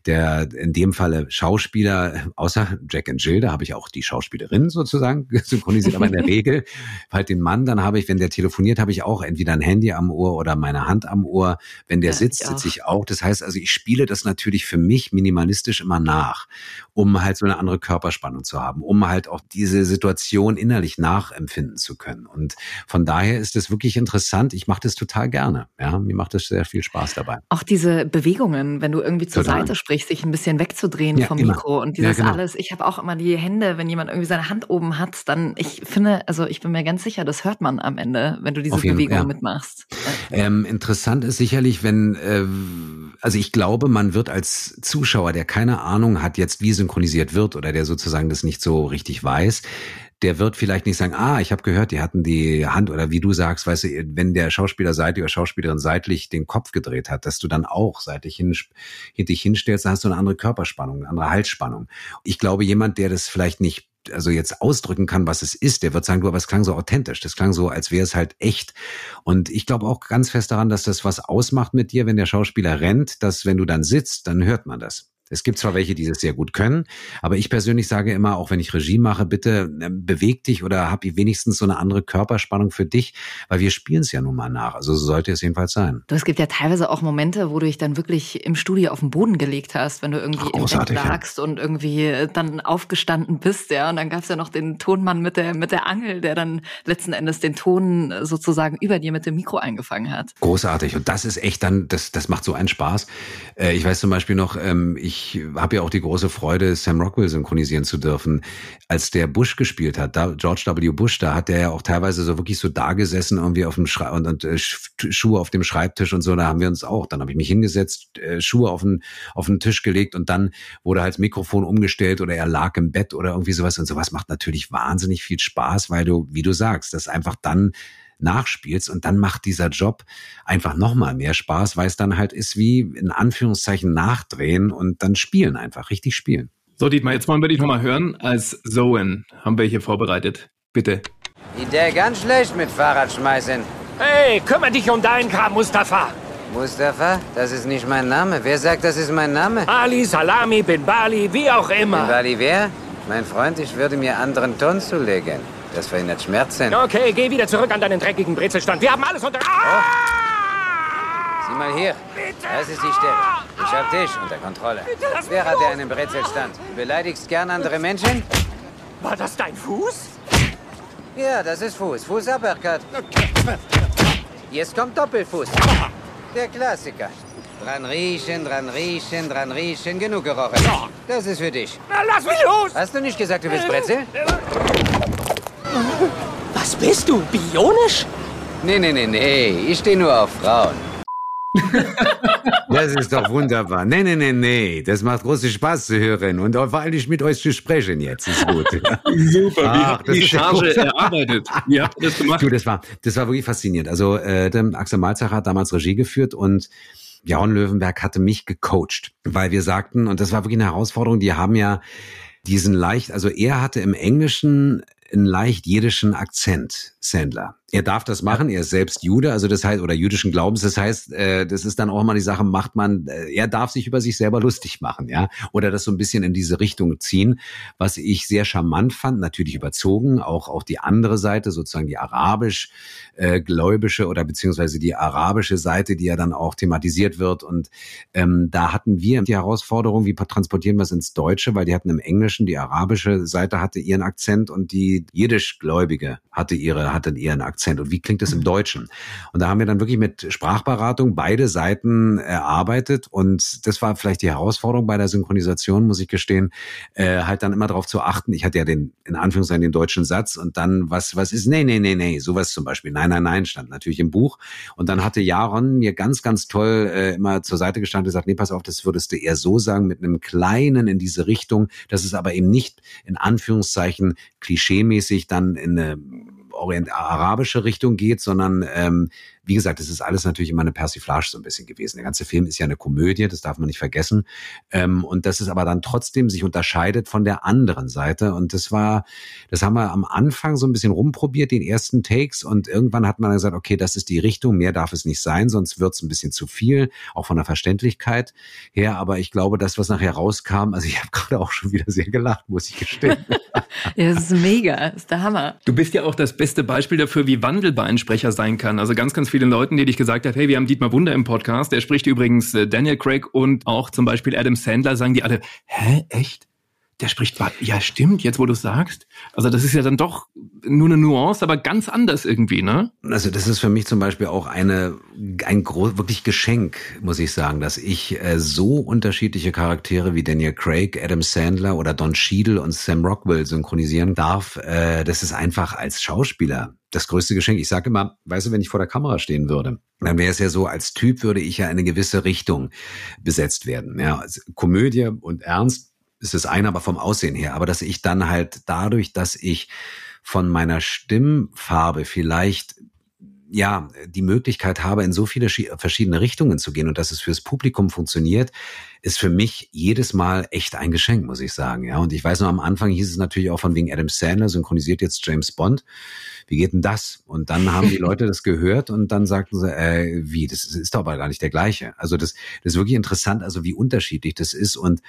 der in dem Falle Schauspieler, außer Jack and Jill, da habe ich auch die Schauspielerin sozusagen synchronisiert, aber in der Regel halt den Mann, dann habe ich, wenn der telefoniert, habe ich auch entweder ein Handy am Ohr oder meine Hand am Ohr. Wenn der Ja, sitzt, sitze ich auch. Das heißt also, ich spiele das natürlich für mich minimalistisch immer nach, um halt so eine andere Körperspannung zu haben, um halt auch diese Situation innerlich nachempfinden zu können. Und von daher ist es wirklich interessant. Ich mache das total gerne. Ja, mir macht es sehr viel Spaß dabei. Auch diese Bewegungen, wenn du irgendwie zur Total. Seite sprichst, sich ein bisschen wegzudrehen Ja, vom immer. Mikro und Ja, dieses genau. alles. Ich habe auch immer die Hände, wenn jemand irgendwie seine Hand oben hat, dann, ich finde, also ich bin mir ganz sicher, das hört man am Ende, wenn du diese Bewegung ja. mitmachst. Ähm, interessant ist sicherlich, wenn, äh, also ich glaube, man wird als Zuschauer, der keine Ahnung hat jetzt, wie synchronisiert wird oder der sozusagen das nicht so richtig weiß, der wird vielleicht nicht sagen, ah, ich habe gehört, die hatten die Hand oder wie du sagst, weißt du, wenn der Schauspieler seitlich oder Schauspielerin seitlich den Kopf gedreht hat, dass du dann auch seitlich hin, dich hinstellst, dann hast du eine andere Körperspannung, eine andere Halsspannung. Ich glaube, jemand, der das vielleicht nicht also jetzt ausdrücken kann, was es ist, der wird sagen, du, aber es klang so authentisch. Das klang so, als wäre es halt echt. Und ich glaube auch ganz fest daran, dass das was ausmacht mit dir, wenn der Schauspieler rennt, dass wenn du dann sitzt, dann hört man das. Es gibt zwar welche, die das sehr gut können, aber ich persönlich sage immer, auch wenn ich Regie mache, bitte ähm, beweg dich oder hab wenigstens so eine andere Körperspannung für dich, weil wir spielen es ja nun mal nach. Also so sollte es jedenfalls sein. Du, es gibt ja teilweise auch Momente, wo du dich dann wirklich im Studio auf den Boden gelegt hast, wenn du irgendwie Ach, im Bett großartig, ja. lagst und irgendwie äh, dann aufgestanden bist, ja. Und dann gab's ja noch den Tonmann mit der, mit der Angel, der dann letzten Endes den Ton äh, sozusagen über dir mit dem Mikro eingefangen hat. Großartig. Und das ist echt dann, das, das macht so einen Spaß. Äh, ich weiß zum Beispiel noch, ähm, ich habe ja auch die große Freude, Sam Rockwell synchronisieren zu dürfen. Als der Bush gespielt hat, da, George W. Bush, da hat der ja auch teilweise so wirklich so da gesessen, irgendwie auf dem Schrei und, und äh, Sch- Schuhe auf dem Schreibtisch und so, da haben wir uns auch. Dann habe ich mich hingesetzt, äh, Schuhe auf den, auf den Tisch gelegt und dann wurde halt das Mikrofon umgestellt oder er lag im Bett oder irgendwie sowas. Und sowas macht natürlich wahnsinnig viel Spaß, weil du, wie du sagst, das einfach dann nachspielst und dann macht dieser Job einfach nochmal mehr Spaß, weil es dann halt ist wie in Anführungszeichen nachdrehen und dann spielen einfach, richtig spielen. So, Dietmar, jetzt wollen wir dich nochmal hören. Als Zoen haben wir hier vorbereitet. Bitte. Idee ganz schlecht mit Fahrrad schmeißen. Hey, kümmere dich um deinen Kram, Mustafa. Mustafa, das ist nicht mein Name. Wer sagt, das ist mein Name? Ali, Salami, Bin Bali, wie auch immer. Wally wer? Mein Freund, ich würde mir anderen Ton zulegen. Das verhindert Schmerzen. Okay, geh wieder zurück an deinen dreckigen Brezelstand. Wir haben alles unter... Ah! Sieh mal hier. Das ist die Stelle. Ich hab dich unter Kontrolle. lass mich Wer hat dir einen Brezelstand? Du beleidigst gern andere Menschen? War das dein Fuß? Ja, das ist Fuß. Fuß Uppercut. Jetzt kommt Doppelfuß. Der Klassiker. Dran riechen, dran riechen, dran riechen. Genug gerochen. Das ist für dich. Na, lass mich los! Hast du nicht gesagt, du bist Brezel? Was bist du, bionisch? Nee, nee, nee, nee. Ich stehe nur auf Frauen. Das ist doch wunderbar. Nee, nee, nee, nee. Das macht großen Spaß zu hören und vor allem mit euch zu sprechen jetzt. Ist gut. Super. Wie Ach, habt ihr das die Charge gut. erarbeitet? Wie habt ihr das gemacht? Du, das war, das war wirklich faszinierend. Also äh, der Axel Malzacher hat damals Regie geführt und Jaron Löwenberg hatte mich gecoacht, weil wir sagten, und das war wirklich eine Herausforderung, die haben ja diesen leicht, also er hatte im Englischen einen leicht jiddischen Akzent, Sandler. Er darf das machen, er ist selbst Jude, also das heißt, oder jüdischen Glaubens, das heißt, äh, das ist dann auch mal die Sache, macht man, äh, er darf sich über sich selber lustig machen, ja, oder das so ein bisschen in diese Richtung ziehen, was ich sehr charmant fand, natürlich überzogen, auch, auch die andere Seite, sozusagen die arabisch äh, oder beziehungsweise die arabische Seite, die ja dann auch thematisiert wird und ähm, da hatten wir die Herausforderung, wie transportieren wir es ins Deutsche, weil die hatten im Englischen, die arabische Seite hatte ihren Akzent und die jiddisch-gläubige hatte ihre, hatte ihren Akzent. Und wie klingt es im Deutschen? Und da haben wir dann wirklich mit Sprachberatung beide Seiten erarbeitet. Und das war vielleicht die Herausforderung bei der Synchronisation, muss ich gestehen, äh, halt dann immer darauf zu achten. Ich hatte ja den, in Anführungszeichen, den deutschen Satz und dann, was, was ist, nee, nee, nee, nee, sowas zum Beispiel. Nein, nein, nein, stand natürlich im Buch. Und dann hatte Jaron mir ganz, ganz toll äh, immer zur Seite gestanden und gesagt, nee, pass auf, das würdest du eher so sagen, mit einem kleinen in diese Richtung, dass es aber eben nicht in Anführungszeichen klischeemäßig dann in eine orient arabische Richtung geht, sondern ähm, wie gesagt, es ist alles natürlich immer eine Persiflage so ein bisschen gewesen. Der ganze Film ist ja eine Komödie, das darf man nicht vergessen. Ähm, und das ist aber dann trotzdem sich unterscheidet von der anderen Seite. Und das war, das haben wir am Anfang so ein bisschen rumprobiert, den ersten Takes. Und irgendwann hat man dann gesagt, okay, das ist die Richtung, mehr darf es nicht sein, sonst wird es ein bisschen zu viel, auch von der Verständlichkeit her. Aber ich glaube, das, was nachher rauskam, also ich habe gerade auch schon wieder sehr gelacht, muss ich gestehen. Ja, das ist mega, das ist der Hammer. Du bist ja auch das beste Beispiel dafür, wie wandelbar ein Sprecher sein kann. Also ganz, ganz viele Leute, die dich gesagt haben, hey, wir haben Dietmar Wunder im Podcast, der spricht übrigens äh, Daniel Craig und auch zum Beispiel Adam Sandler, sagen die alle, hä, echt? Der spricht, ja stimmt, jetzt wo du sagst. Also das ist ja dann doch nur eine Nuance, aber ganz anders irgendwie, ne? Also das ist für mich zum Beispiel auch eine ein gro wirklich Geschenk, muss ich sagen, dass ich äh, so unterschiedliche Charaktere wie Daniel Craig, Adam Sandler oder Don Cheadle und Sam Rockwell synchronisieren darf. Äh, das ist einfach als Schauspieler das größte Geschenk. Ich sage immer, weißt du, wenn ich vor der Kamera stehen würde, dann wäre es ja so, als Typ würde ich ja in eine gewisse Richtung besetzt werden. Ja, also Komödie und Ernst ist das eine, aber vom Aussehen her. Aber dass ich dann halt dadurch, dass ich von meiner Stimmfarbe vielleicht ja, die Möglichkeit habe, in so viele schi- verschiedene Richtungen zu gehen und dass es fürs Publikum funktioniert, ist für mich jedes Mal echt ein Geschenk, muss ich sagen. Ja, und ich weiß noch, am Anfang hieß es natürlich auch von wegen Adam Sandler synchronisiert jetzt James Bond. Wie geht denn das? Und dann haben die Leute das gehört und dann sagten sie, äh, wie, das ist, ist doch aber gar nicht der gleiche. Also das, das ist wirklich interessant, also wie unterschiedlich das ist und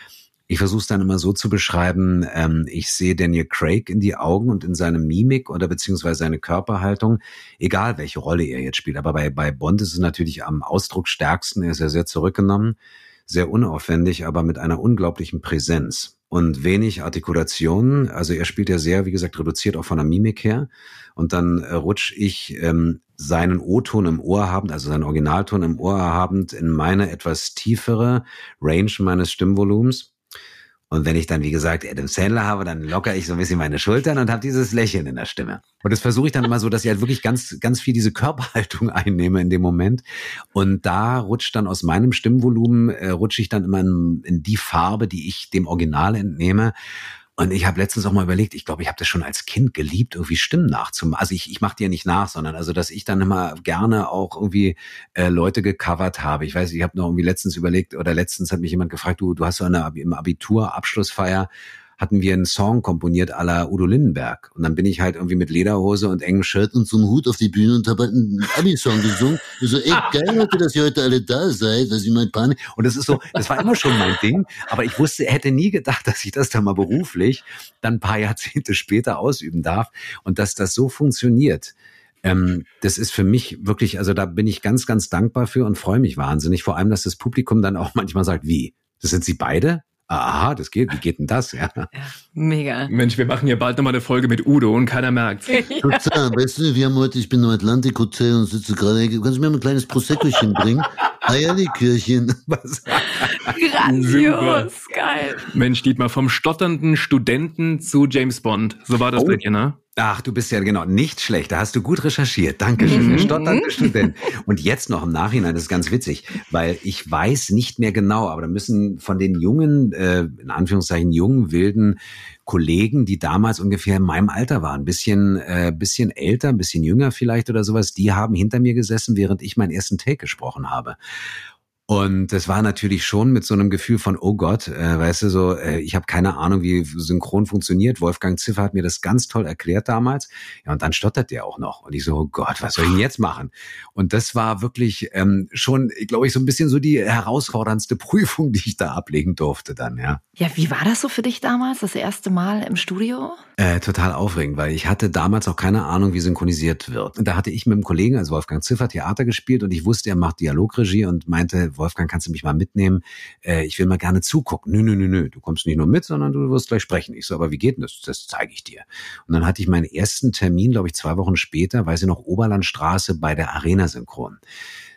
ich versuche es dann immer so zu beschreiben, ähm, ich sehe Daniel Craig in die Augen und in seine Mimik oder beziehungsweise seine Körperhaltung, egal welche Rolle er jetzt spielt. Aber bei, bei Bond ist es natürlich am ausdrucksstärksten, er ist ja sehr zurückgenommen, sehr unaufwendig, aber mit einer unglaublichen Präsenz und wenig Artikulation. Also er spielt ja sehr, wie gesagt, reduziert auch von der Mimik her. Und dann äh, rutsch ich ähm, seinen O-Ton im Ohr habend, also seinen Originalton im Ohr habend, in meine etwas tiefere Range meines Stimmvolumens. Und wenn ich dann, wie gesagt, Adam Sandler habe, dann locker ich so ein bisschen meine Schultern und habe dieses Lächeln in der Stimme. Und das versuche ich dann immer so, dass ich halt wirklich ganz, ganz viel diese Körperhaltung einnehme in dem Moment. Und da rutscht dann aus meinem Stimmvolumen, äh, rutsche ich dann immer in, in die Farbe, die ich dem Original entnehme. Und ich habe letztens auch mal überlegt, ich glaube, ich habe das schon als Kind geliebt, irgendwie Stimmen nachzumachen. Also ich, ich mache die ja nicht nach, sondern also, dass ich dann immer gerne auch irgendwie äh, Leute gecovert habe. Ich weiß, ich habe noch irgendwie letztens überlegt, oder letztens hat mich jemand gefragt, du, du hast so eine im Abitur Abschlussfeier hatten wir einen Song komponiert à la Udo Lindenberg. Und dann bin ich halt irgendwie mit Lederhose und engem Shirt und so einem Hut auf die Bühne und habe halt einen Abi-Song gesungen. Ich so, ey, geil, Leute, dass ihr heute alle da seid, dass ich mein Panik. Und das ist so, das war immer schon mein Ding. Aber ich wusste, er hätte nie gedacht, dass ich das dann mal beruflich dann ein paar Jahrzehnte später ausüben darf. Und dass das so funktioniert. Ähm, das ist für mich wirklich, also da bin ich ganz, ganz dankbar für und freue mich wahnsinnig. Vor allem, dass das Publikum dann auch manchmal sagt, wie? Das sind Sie beide? Aha, das geht. Wie geht denn das? Ja. Mega. Mensch, wir machen ja bald nochmal eine Folge mit Udo und keiner merkt's. Total, weißt du, wir haben heute, ich bin im Atlantik Hotel und sitze gerade, kannst du mir mal ein kleines Proseccochen bringen? Eierlikörchen. Was? Grandios, geil. Mensch, Dietmar, vom stotternden Studenten zu James Bond. So war das Oh. bei dir, ne? Ach, du bist ja genau nicht schlecht. Da hast du gut recherchiert. Dankeschön. Mhm. Der stotternde Student. Und jetzt noch im Nachhinein, das ist ganz witzig, weil ich weiß nicht mehr genau, aber da müssen von den jungen, äh, in Anführungszeichen jungen, wilden Kollegen, die damals ungefähr in meinem Alter waren, ein bisschen, äh, bisschen älter, ein bisschen jünger vielleicht oder sowas, die haben hinter mir gesessen, während ich meinen ersten Take gesprochen habe. Und das war natürlich schon mit so einem Gefühl von, oh Gott, äh, weißt du, so, äh, ich habe keine Ahnung, wie synchron funktioniert. Wolfgang Ziffer hat mir das ganz toll erklärt damals. Ja, und dann stottert der auch noch. Und ich so, oh Gott, was soll ich denn jetzt machen? Und das war wirklich ähm, schon, glaube ich, so ein bisschen so die herausforderndste Prüfung, die ich da ablegen durfte dann, ja. Ja, wie war das so für dich damals, das erste Mal im Studio? Äh, total aufregend, weil ich hatte damals auch keine Ahnung, wie synchronisiert wird. Und da hatte ich mit einem Kollegen, also Wolfgang Ziffer, Theater gespielt und ich wusste, er macht Dialogregie und meinte, Wolfgang, kannst du mich mal mitnehmen? Äh, ich will mal gerne zugucken. Nö, nö, nö, nö, du kommst nicht nur mit, sondern du wirst gleich sprechen. Ich so, aber wie geht denn das? Das zeige ich dir. Und dann hatte ich meinen ersten Termin, glaube ich, zwei Wochen später, weiß ich noch, Oberlandstraße bei der Arena Synchron.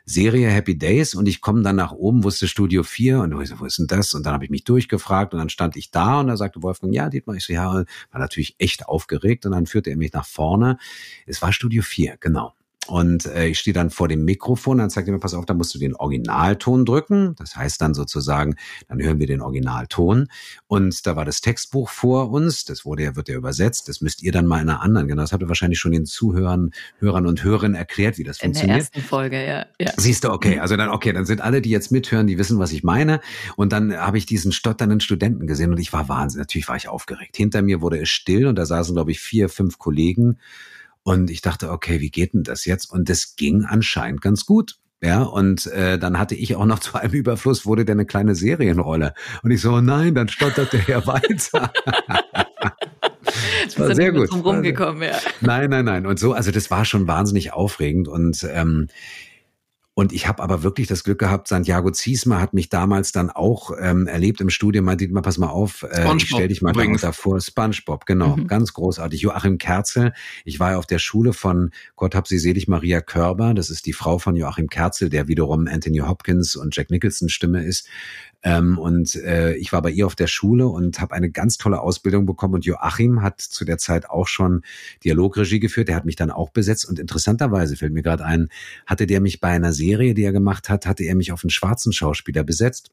Serie Happy Days und ich komme dann nach oben, wusste Studio 4 und ich so, wo ist denn das? Und dann habe ich mich durchgefragt und dann stand ich da und da sagte Wolfgang, ja, Dietmar, ich so, ja, war natürlich echt aufgeregt und dann führte er mich nach vorne. Es war Studio 4, genau. Und äh, ich stehe dann vor dem Mikrofon, dann sagt er mir, pass auf, da musst du den Originalton drücken. Das heißt dann sozusagen, dann hören wir den Originalton. Und da war das Textbuch vor uns, das wurde ja, wird ja übersetzt. Das müsst ihr dann mal in einer anderen, genau, das habt ihr wahrscheinlich schon den Zuhörern, Hörern und Hörerinnen erklärt, wie das In der funktioniert. ersten Folge, ja. ja. Siehst du, okay, also dann, okay, dann sind alle, die jetzt mithören, die wissen, was ich meine. Und dann habe ich diesen stotternden Studenten gesehen und ich war wahnsinnig, natürlich war ich aufgeregt. Hinter mir wurde es still und da saßen, glaube ich, vier, fünf Kollegen. Und ich dachte, okay, wie geht denn das jetzt? Und das ging anscheinend ganz gut. Ja, und äh, dann hatte ich auch noch zu einem Überfluss, wurde der eine kleine Serienrolle. Und ich so, oh nein, dann stotterte er weiter. das war sehr gut. Drum rumgekommen, ja. Nein, nein, nein. Und so, also das war schon wahnsinnig aufregend und ähm, und ich habe aber wirklich das Glück gehabt, Santiago Ziesmer hat mich damals dann auch ähm, erlebt im Studio, meinte mal, pass mal auf, äh, ich SpongeBob stell dich mal übrigens. davor. Spongebob, genau, Mhm. ganz großartig. Joachim Kerzel, ich war ja auf der Schule von Gott hab sie selig Maria Körber, das ist die Frau von Joachim Kerzel, der wiederum Anthony Hopkins und Jack Nicholson Stimme ist. Ähm, und äh, ich war bei ihr auf der Schule und habe eine ganz tolle Ausbildung bekommen. Und Joachim hat zu der Zeit auch schon Dialogregie geführt. Der hat mich dann auch besetzt. Und interessanterweise fällt mir gerade ein, hatte der mich bei einer Serie, die er gemacht hat, hatte er mich auf einen schwarzen Schauspieler besetzt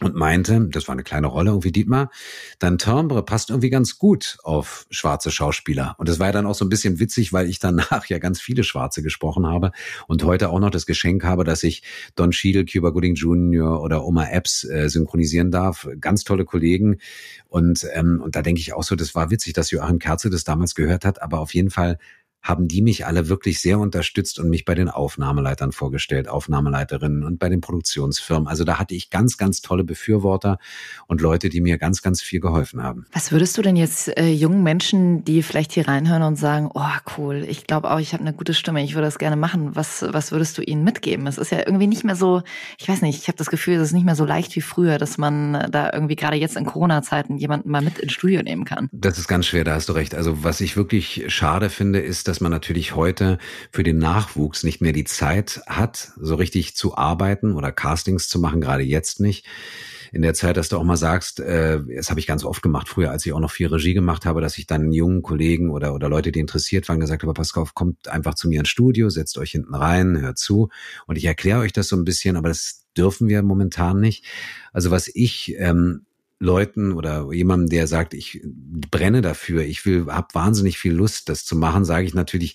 und meinte, das war eine kleine Rolle irgendwie Dietmar, dein Timbre passt irgendwie ganz gut auf schwarze Schauspieler. Und das war ja dann auch so ein bisschen witzig, weil ich danach ja ganz viele Schwarze gesprochen habe und heute auch noch das Geschenk habe, dass ich Don Cheadle, Cuba Gooding Jr. oder Oma Epps äh, synchronisieren darf. Ganz tolle Kollegen. Und, ähm, und da denke ich auch so, das war witzig, dass Joachim Kerze das damals gehört hat, aber auf jeden Fall haben die mich alle wirklich sehr unterstützt und mich bei den Aufnahmeleitern vorgestellt, Aufnahmeleiterinnen und bei den Produktionsfirmen. Also da hatte ich ganz, ganz tolle Befürworter und Leute, die mir ganz, ganz viel geholfen haben. Was würdest du denn jetzt äh, jungen Menschen, die vielleicht hier reinhören und sagen, oh cool, ich glaube auch, ich habe eine gute Stimme, ich würde das gerne machen, was, was würdest du ihnen mitgeben? Es ist ja irgendwie nicht mehr so, ich weiß nicht, ich habe das Gefühl, es ist nicht mehr so leicht wie früher, dass man da irgendwie gerade jetzt in Corona-Zeiten jemanden mal mit ins Studio nehmen kann. Das ist ganz schwer, da hast du recht. Also was ich wirklich schade finde, ist, dass man natürlich heute für den Nachwuchs nicht mehr die Zeit hat, so richtig zu arbeiten oder Castings zu machen, gerade jetzt nicht. In der Zeit, dass du auch mal sagst, äh, das habe ich ganz oft gemacht, früher, als ich auch noch viel Regie gemacht habe, dass ich dann jungen Kollegen oder, oder Leute, die interessiert waren, gesagt habe, pass kommt einfach zu mir ins Studio, setzt euch hinten rein, hört zu und ich erkläre euch das so ein bisschen, aber das dürfen wir momentan nicht. Also was ich ähm, Leuten oder jemandem, der sagt, ich brenne dafür, ich will, habe wahnsinnig viel Lust, das zu machen, sage ich natürlich,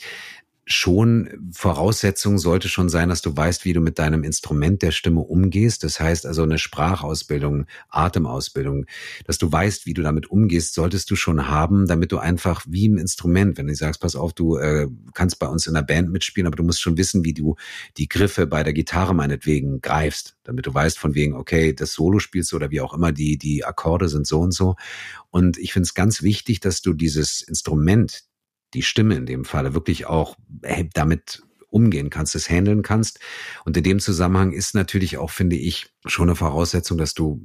schon Voraussetzung sollte schon sein, dass du weißt, wie du mit deinem Instrument der Stimme umgehst. Das heißt also eine Sprachausbildung, Atemausbildung, dass du weißt, wie du damit umgehst, solltest du schon haben, damit du einfach wie ein Instrument, wenn du sagst, pass auf, du äh, kannst bei uns in der Band mitspielen, aber du musst schon wissen, wie du die Griffe bei der Gitarre meinetwegen greifst, damit du weißt von wegen, okay, das Solo spielst du oder wie auch immer, die, die Akkorde sind so und so. Und ich finde es ganz wichtig, dass du dieses Instrument, die Stimme in dem Falle wirklich auch damit umgehen kannst, es handeln kannst. Und in dem Zusammenhang ist natürlich auch, finde ich, schon eine Voraussetzung, dass du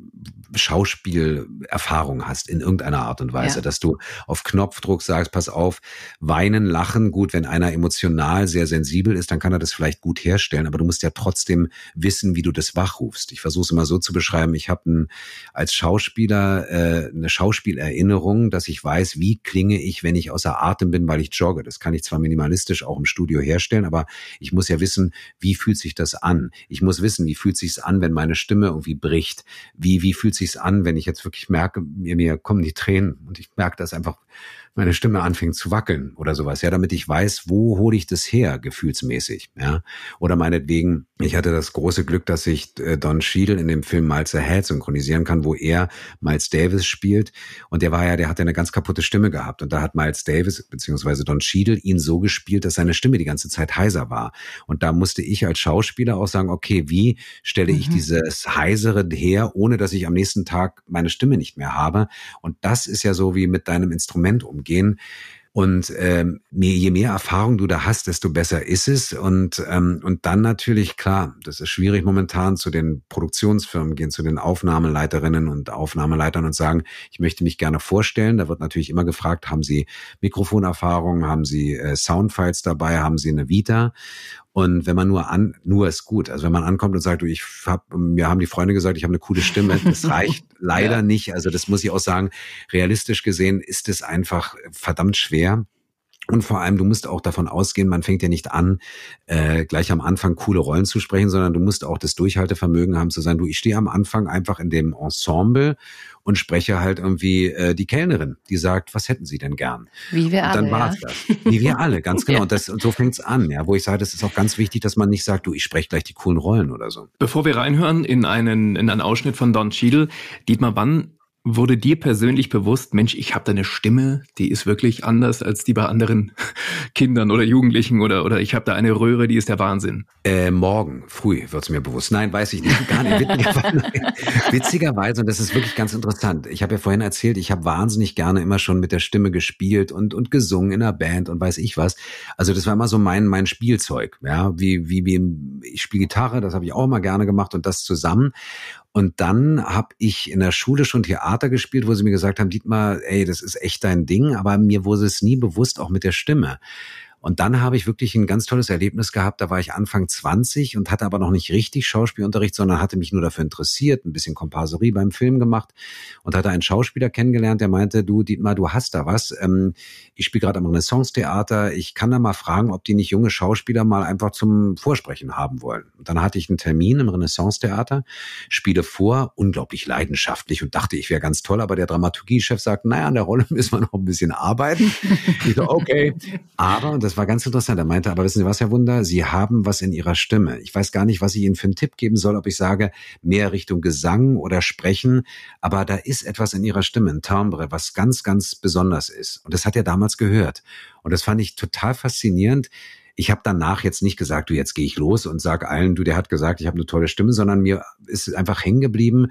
Schauspielerfahrung hast in irgendeiner Art und Weise, ja. dass du auf Knopfdruck sagst, pass auf, weinen, lachen, gut, wenn einer emotional sehr sensibel ist, dann kann er das vielleicht gut herstellen, aber du musst ja trotzdem wissen, wie du das wachrufst. Ich versuche es immer so zu beschreiben, ich habe als Schauspieler äh, eine Schauspielerinnerung, dass ich weiß, wie klinge ich, wenn ich außer Atem bin, weil ich jogge. Das kann ich zwar minimalistisch auch im Studio herstellen, aber ich muss ja wissen, wie fühlt sich das an? Ich muss wissen, wie fühlt sich's an, wenn meine Stimme irgendwie bricht? Wie, wie fühlt sich's an, wenn ich jetzt wirklich merke, mir, mir kommen die Tränen und ich merke das einfach meine Stimme anfängt zu wackeln oder sowas, ja, damit ich weiß, wo hole ich das her, gefühlsmäßig, ja. Oder meinetwegen, ich hatte das große Glück, dass ich äh, Don Cheadle in dem Film Miles Ahead synchronisieren kann, wo er Miles Davis spielt. Und der war ja, der hatte eine ganz kaputte Stimme gehabt. Und da hat Miles Davis, beziehungsweise Don Cheadle, ihn so gespielt, dass seine Stimme die ganze Zeit heiser war. Und da musste ich als Schauspieler auch sagen, okay, wie stelle ich mhm. dieses Heisere her, ohne dass ich am nächsten Tag meine Stimme nicht mehr habe? Und das ist ja so wie mit deinem Instrument umgehen gehen. Und ähm, je mehr Erfahrung du da hast, desto besser ist es. Und, ähm, und dann natürlich, klar, das ist schwierig momentan, zu den Produktionsfirmen gehen, zu den Aufnahmeleiterinnen und Aufnahmeleitern und sagen, ich möchte mich gerne vorstellen. Da wird natürlich immer gefragt, haben Sie Mikrofonerfahrung, haben Sie äh, Soundfiles dabei, haben Sie eine Vita? Und wenn man nur an, nur ist gut. Also wenn man ankommt und sagt, du, ich hab, mir haben die Freunde gesagt, ich habe eine coole Stimme, das reicht leider ja. nicht. Also das muss ich auch sagen. Realistisch gesehen ist es einfach verdammt schwer. Und vor allem, du musst auch davon ausgehen, man fängt ja nicht an, äh, gleich am Anfang coole Rollen zu sprechen, sondern du musst auch das Durchhaltevermögen haben zu sein, du, ich stehe am Anfang einfach in dem Ensemble und spreche halt irgendwie äh, die Kellnerin, die sagt, was hätten Sie denn gern? Wie wir und alle. Dann war's ja. das. Wie wir alle, ganz genau. Und, das, und so fängt's an, ja, wo ich sage, das ist auch ganz wichtig, dass man nicht sagt, du, ich spreche gleich die coolen Rollen oder so. Bevor wir reinhören in einen, in einen Ausschnitt von Don Cheadle, Dietmar, wann Wurde dir persönlich bewusst, Mensch, ich habe da eine Stimme, die ist wirklich anders als die bei anderen Kindern oder Jugendlichen oder, oder ich habe da eine Röhre, die ist der Wahnsinn? Äh, morgen früh wird's mir bewusst. Nein, weiß ich nicht. Gar nicht. Witzigerweise, und das ist wirklich ganz interessant. Ich habe ja vorhin erzählt, ich habe wahnsinnig gerne immer schon mit der Stimme gespielt und, und gesungen in einer Band und weiß ich was. Also das war immer so mein, mein Spielzeug. Ja, wie, wie, wie ich spiele Gitarre, das habe ich auch immer gerne gemacht und das zusammen. Und dann habe ich in der Schule schon Theater gespielt, wo sie mir gesagt haben, Dietmar, ey, das ist echt dein Ding, aber mir wurde es nie bewusst, auch mit der Stimme. Und dann habe ich wirklich ein ganz tolles Erlebnis gehabt. Da war ich Anfang 20 und hatte aber noch nicht richtig Schauspielunterricht, sondern hatte mich nur dafür interessiert, ein bisschen Komparserie beim Film gemacht und hatte einen Schauspieler kennengelernt, der meinte, du Dietmar, du hast da was. Ähm, ich spiele gerade am Renaissance-Theater. Ich kann da mal fragen, ob die nicht junge Schauspieler mal einfach zum Vorsprechen haben wollen. Und dann hatte ich einen Termin im Renaissance-Theater, spiele vor, unglaublich leidenschaftlich und dachte, ich wäre ganz toll, aber der Dramaturgiechef sagt, naja, an der Rolle müssen wir noch ein bisschen arbeiten. Ich so, okay. Aber, das war ganz interessant. Er meinte, aber wissen Sie was, Herr Wunder? Sie haben was in Ihrer Stimme. Ich weiß gar nicht, was ich Ihnen für einen Tipp geben soll, ob ich sage, mehr Richtung Gesang oder Sprechen. Aber da ist etwas in Ihrer Stimme, ein Timbre, was ganz, ganz besonders ist. Und das hat er damals gehört. Und das fand ich total faszinierend. Ich habe danach jetzt nicht gesagt, du, jetzt gehe ich los und sag allen, du, der hat gesagt, ich habe eine tolle Stimme, sondern mir ist einfach hängen geblieben,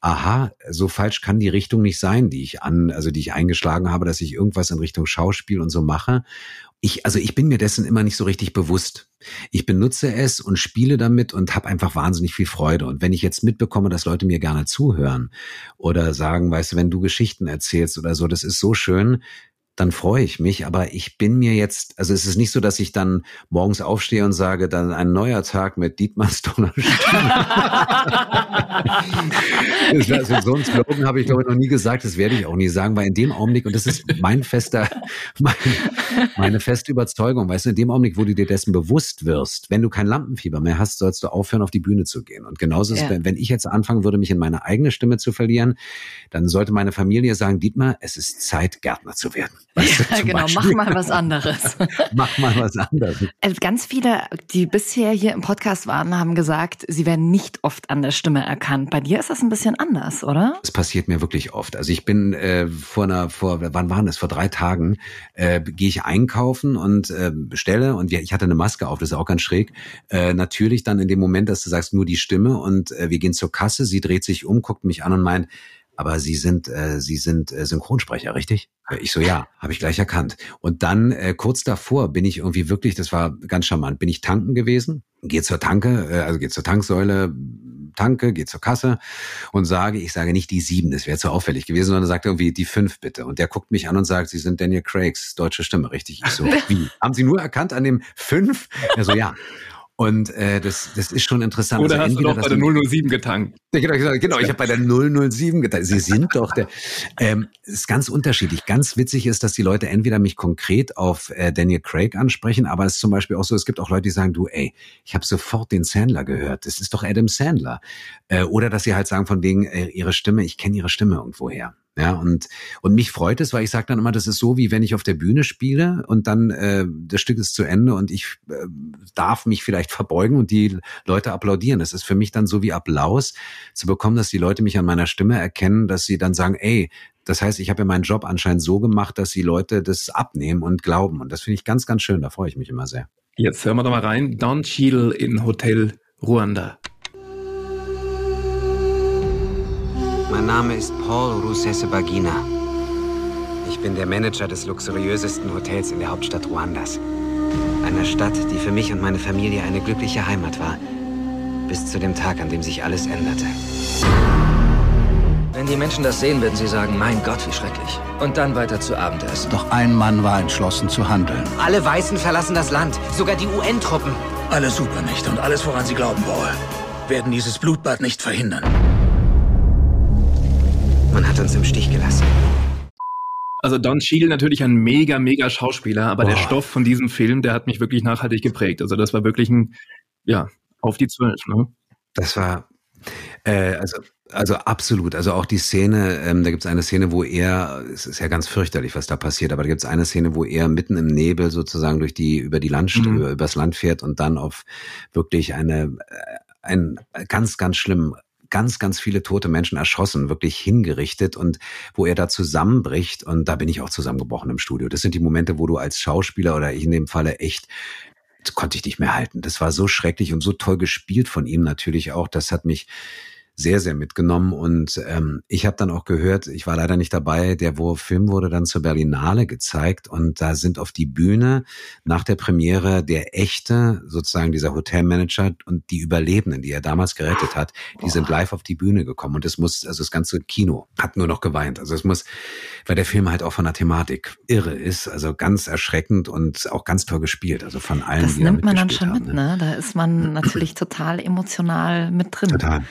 aha, so falsch kann die Richtung nicht sein, die ich an, also die ich eingeschlagen habe, dass ich irgendwas in Richtung Schauspiel und so mache ich, also ich bin mir dessen immer nicht so richtig bewusst. Ich benutze es und spiele damit und habe einfach wahnsinnig viel Freude. Und wenn ich jetzt mitbekomme, dass Leute mir gerne zuhören oder sagen, weißt du, wenn du Geschichten erzählst oder so, das ist so schön, dann freue ich mich. Aber ich bin mir jetzt, also es ist nicht so, dass ich dann morgens aufstehe und sage, dann ein neuer Tag mit Dietmar Stoner also so ein Slogan habe ich glaube ich noch nie gesagt, das werde ich auch nie sagen, weil in dem Augenblick, und das ist mein fester, mein, meine feste Überzeugung, weißt du, in dem Augenblick, wo du dir dessen bewusst wirst, wenn du kein Lampenfieber mehr hast, sollst du aufhören, auf die Bühne zu gehen. Und genauso ja. ist es, wenn ich jetzt anfangen würde, mich in meine eigene Stimme zu verlieren, dann sollte meine Familie sagen, Dietmar, es ist Zeit, Gärtner zu werden. Weißt ja, genau, Beispiel. mach mal was anderes. mach mal was anderes. Also ganz viele, die bisher hier im Podcast waren, haben gesagt, sie werden nicht oft an der Stimme erkannt. Bei dir ist das ein bisschen anders, oder? Das passiert mir wirklich oft. Also ich bin äh, vor einer, vor, wann waren das? Vor drei Tagen äh, gehe ich einkaufen und äh, bestelle und ich hatte eine Maske auf, das ist auch ganz schräg. Äh, natürlich dann in dem Moment, dass du sagst, nur die Stimme und äh, wir gehen zur Kasse, sie dreht sich um, guckt mich an und meint, aber Sie sind, äh, Sie sind äh, Synchronsprecher, richtig? Ich so, ja, habe ich gleich erkannt. Und dann äh, kurz davor bin ich irgendwie wirklich, das war ganz charmant, bin ich tanken gewesen, gehe zur Tanke, äh, also gehe zur Tanksäule, tanke, gehe zur Kasse und sage, ich sage nicht die sieben, das wäre zu auffällig gewesen, sondern sagt irgendwie die fünf bitte. Und der guckt mich an und sagt, Sie sind Daniel Craigs deutsche Stimme, richtig? Ich so, wie? Haben Sie nur erkannt an dem fünf? Er so, ja. Und äh, das, das ist schon interessant. Oder also hast du doch bei der 007 getankt? ja, Genau, genau, genau. ich habe bei der 007 getan. Sie sind doch der. Ähm, es ist ganz unterschiedlich. Ganz witzig ist, dass die Leute entweder mich konkret auf äh, Daniel Craig ansprechen, aber es ist zum Beispiel auch so, es gibt auch Leute, die sagen, du, ey, ich habe sofort den Sandler gehört. Das ist doch Adam Sandler. Äh, oder dass sie halt sagen von wegen äh, ihre Stimme, ich kenne ihre Stimme irgendwoher. Ja, und, und mich freut es, weil ich sage dann immer, das ist so, wie wenn ich auf der Bühne spiele und dann äh, das Stück ist zu Ende und ich äh, darf mich vielleicht verbeugen und die Leute applaudieren. Das ist für mich dann so wie Applaus zu bekommen, dass die Leute mich an meiner Stimme erkennen, dass sie dann sagen, ey, das heißt, ich habe ja meinen Job anscheinend so gemacht, dass die Leute das abnehmen und glauben. Und das finde ich ganz, ganz schön. Da freue ich mich immer sehr. Jetzt hören wir doch mal rein. Don Cheadle in Hotel Ruanda. Mein Name ist Paul Rusesabagina. Ich bin der Manager des luxuriösesten Hotels in der Hauptstadt Ruandas. Einer Stadt, die für mich und meine Familie eine glückliche Heimat war. Bis zu dem Tag, an dem sich alles änderte. Wenn die Menschen das sehen, werden sie sagen, mein Gott, wie schrecklich. Und dann weiter zu Abendessen. Doch ein Mann war entschlossen zu handeln. Alle Weißen verlassen das Land, sogar die UN-Truppen. Alle Supermächte und alles, woran sie glauben wollen, werden dieses Blutbad nicht verhindern. Man hat uns im Stich gelassen. Also Don Cheadle natürlich ein mega, mega Schauspieler, aber der Boah. Stoff von diesem Film, der hat mich wirklich nachhaltig geprägt. Also das war wirklich ein, ja, auf die Zwölf. Ne? Das war, äh, also, also absolut. Also auch die Szene, ähm, da gibt es eine Szene, wo er, es ist ja ganz fürchterlich, was da passiert, aber da gibt es eine Szene, wo er mitten im Nebel sozusagen durch die, über die Land, Mhm. über, übers Land fährt und dann auf wirklich eine, äh, ein ganz, ganz schlimm ganz, ganz viele tote Menschen erschossen, wirklich hingerichtet und wo er da zusammenbricht und da bin ich auch zusammengebrochen im Studio. Das sind die Momente, wo du als Schauspieler oder ich in dem Falle echt konnte ich nicht mehr halten. Das war so schrecklich und so toll gespielt von ihm natürlich auch. Das hat mich sehr, sehr mitgenommen. Und ähm, ich habe dann auch gehört, ich war leider nicht dabei, der Film wurde dann zur Berlinale gezeigt und da sind auf die Bühne nach der Premiere der echte, sozusagen dieser Hotelmanager und die Überlebenden, die er damals gerettet hat, die sind live auf die Bühne gekommen und es muss, also das ganze Kino hat nur noch geweint. Also es muss, weil der Film halt auch von der Thematik irre ist, also ganz erschreckend und auch ganz toll gespielt, also von allen, Das nimmt man dann schon mit, ne? Da ist man natürlich total emotional mit drin. Total.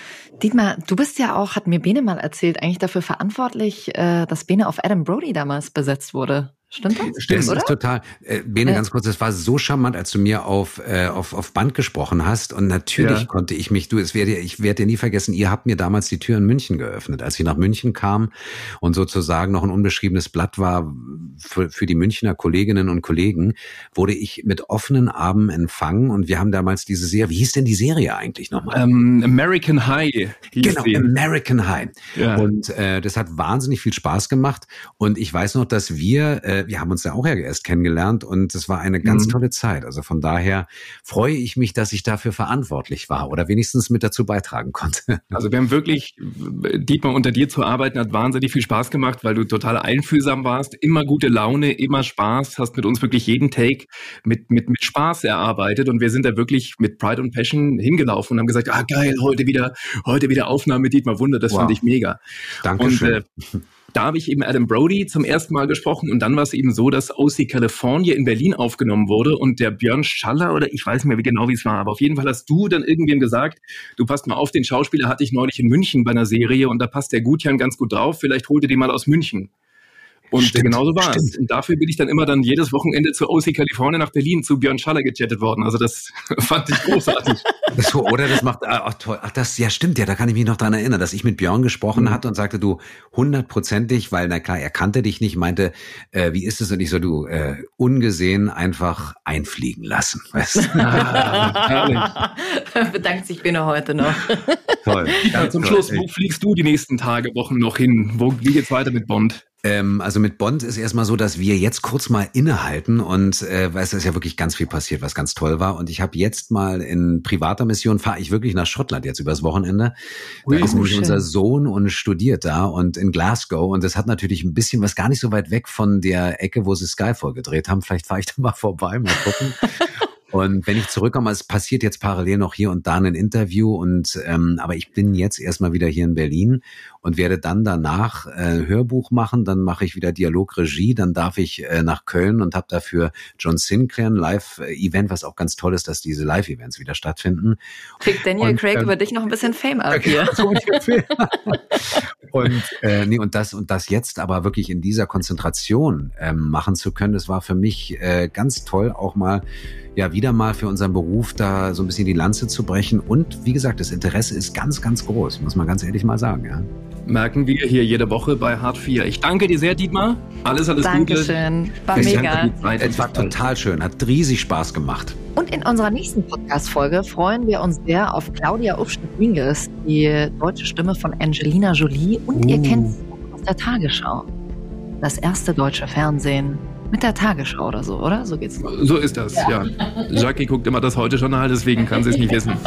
Dietmar, du bist ja auch, hat mir Bene mal erzählt, eigentlich dafür verantwortlich, äh, dass Bene auf Adam Brody damals besetzt wurde. Stimmt das? Das oder? ist total. Äh, Bene, Ja. ganz kurz, das war so charmant, als du mir auf, äh, auf, auf Band gesprochen hast. Und natürlich Ja. konnte ich mich, du, es werde, ich werde dir nie vergessen, ihr habt mir damals die Tür in München geöffnet. Als ich nach München kam und sozusagen noch ein unbeschriebenes Blatt war für, für die Münchner Kolleginnen und Kollegen, wurde ich mit offenen Armen empfangen. Und wir haben damals diese Serie, wie hieß denn die Serie eigentlich nochmal? Ähm, American High. hieß Genau, die. American High. Ja. Und äh, das hat wahnsinnig viel Spaß gemacht. Und ich weiß noch, dass wir, äh, wir haben uns ja auch ja erst kennengelernt und es war eine ganz Mhm. tolle Zeit. Also von daher freue ich mich, dass ich dafür verantwortlich war oder wenigstens mit dazu beitragen konnte. Also wir haben wirklich, Dietmar, unter dir zu arbeiten hat wahnsinnig viel Spaß gemacht, weil du total einfühlsam warst, immer gute Laune, immer Spaß, hast mit uns wirklich jeden Take mit, mit, mit Spaß erarbeitet und wir sind da wirklich mit Pride und Passion hingelaufen und haben gesagt, ah geil, heute wieder, heute wieder Aufnahme mit Dietmar Wunder, das Wow. fand ich mega. Dankeschön. Und äh, da habe ich eben Adam Brody zum ersten Mal gesprochen und dann war es eben so, dass OC California in Berlin aufgenommen wurde und der Björn Schaller oder ich weiß nicht mehr wie genau wie es war, aber auf jeden Fall hast du dann irgendwem gesagt, du passt mal auf, den Schauspieler hatte ich neulich in München bei einer Serie und da passt der Gutjan ganz gut drauf, vielleicht holt ihr den mal aus München. Und Stimmt, genauso war es. stimmt. Und dafür bin ich dann immer dann jedes Wochenende zu OC California nach Berlin zu Björn Schaller gechattet worden. Also das fand ich großartig. So, oder das macht, ach toll, ach das, ja stimmt, ja, da kann ich mich noch dran erinnern, dass ich mit Björn gesprochen Mhm. hatte und sagte, du, hundertprozentig, weil, na klar, er kannte dich nicht, meinte, äh, wie ist es? Und ich so, du, äh, ungesehen einfach einfliegen lassen, weißt du? Ah, Bedankt sich Bene heute noch. Toll. Ja, zum toll, Schluss, ey. wo fliegst du die nächsten Tage, Wochen noch hin? Wo, wie geht's weiter mit Bond? Ähm, also mit Bond ist erstmal so, dass wir jetzt kurz mal innehalten und äh, weil es ist ja wirklich ganz viel passiert, was ganz toll war. Und ich habe jetzt mal in privater Mission fahre ich wirklich nach Schottland jetzt übers Wochenende. Da Ui, ist nämlich schön. unser Sohn und studiert da und in Glasgow. Und das hat natürlich ein bisschen was gar nicht so weit weg von der Ecke, wo sie Skyfall gedreht haben. Vielleicht fahre ich da mal vorbei, mal gucken. Und wenn ich zurückkomme, es passiert jetzt parallel noch hier und da ein Interview und ähm, aber ich bin jetzt erstmal wieder hier in Berlin und werde dann danach äh, Hörbuch machen, dann mache ich wieder Dialogregie, dann darf ich äh, nach Köln und habe dafür John Sinclair ein Live-Event, was auch ganz toll ist, dass diese Live-Events wieder stattfinden. Kriegt Daniel Und, Craig ähm, über dich noch ein bisschen Fame ab hier. so und äh, nee, und das und das jetzt aber wirklich in dieser Konzentration ähm, machen zu können, das war für mich äh, ganz toll, auch mal ja wieder mal für unseren Beruf da so ein bisschen die Lanze zu brechen. Und wie gesagt, das Interesse ist ganz, ganz groß, muss man ganz ehrlich mal sagen. Ja. Merken wir hier jede Woche bei Hart 4. Ich danke dir sehr, Dietmar. Alles, alles Dankeschön. War Gute. mega. Es war total schön, hat riesig Spaß gemacht. Und in unserer nächsten Podcast-Folge freuen wir uns sehr auf Claudia Upschnitt-Minges, die deutsche Stimme von Angelina Jolie. Und ihr Uh. kennt sie auch aus der Tagesschau. Das erste deutsche Fernsehen mit der Tagesschau oder so, oder? So geht's. So ist das, ja. Jackie guckt immer das Heute-Journal, deswegen kann sie es nicht wissen.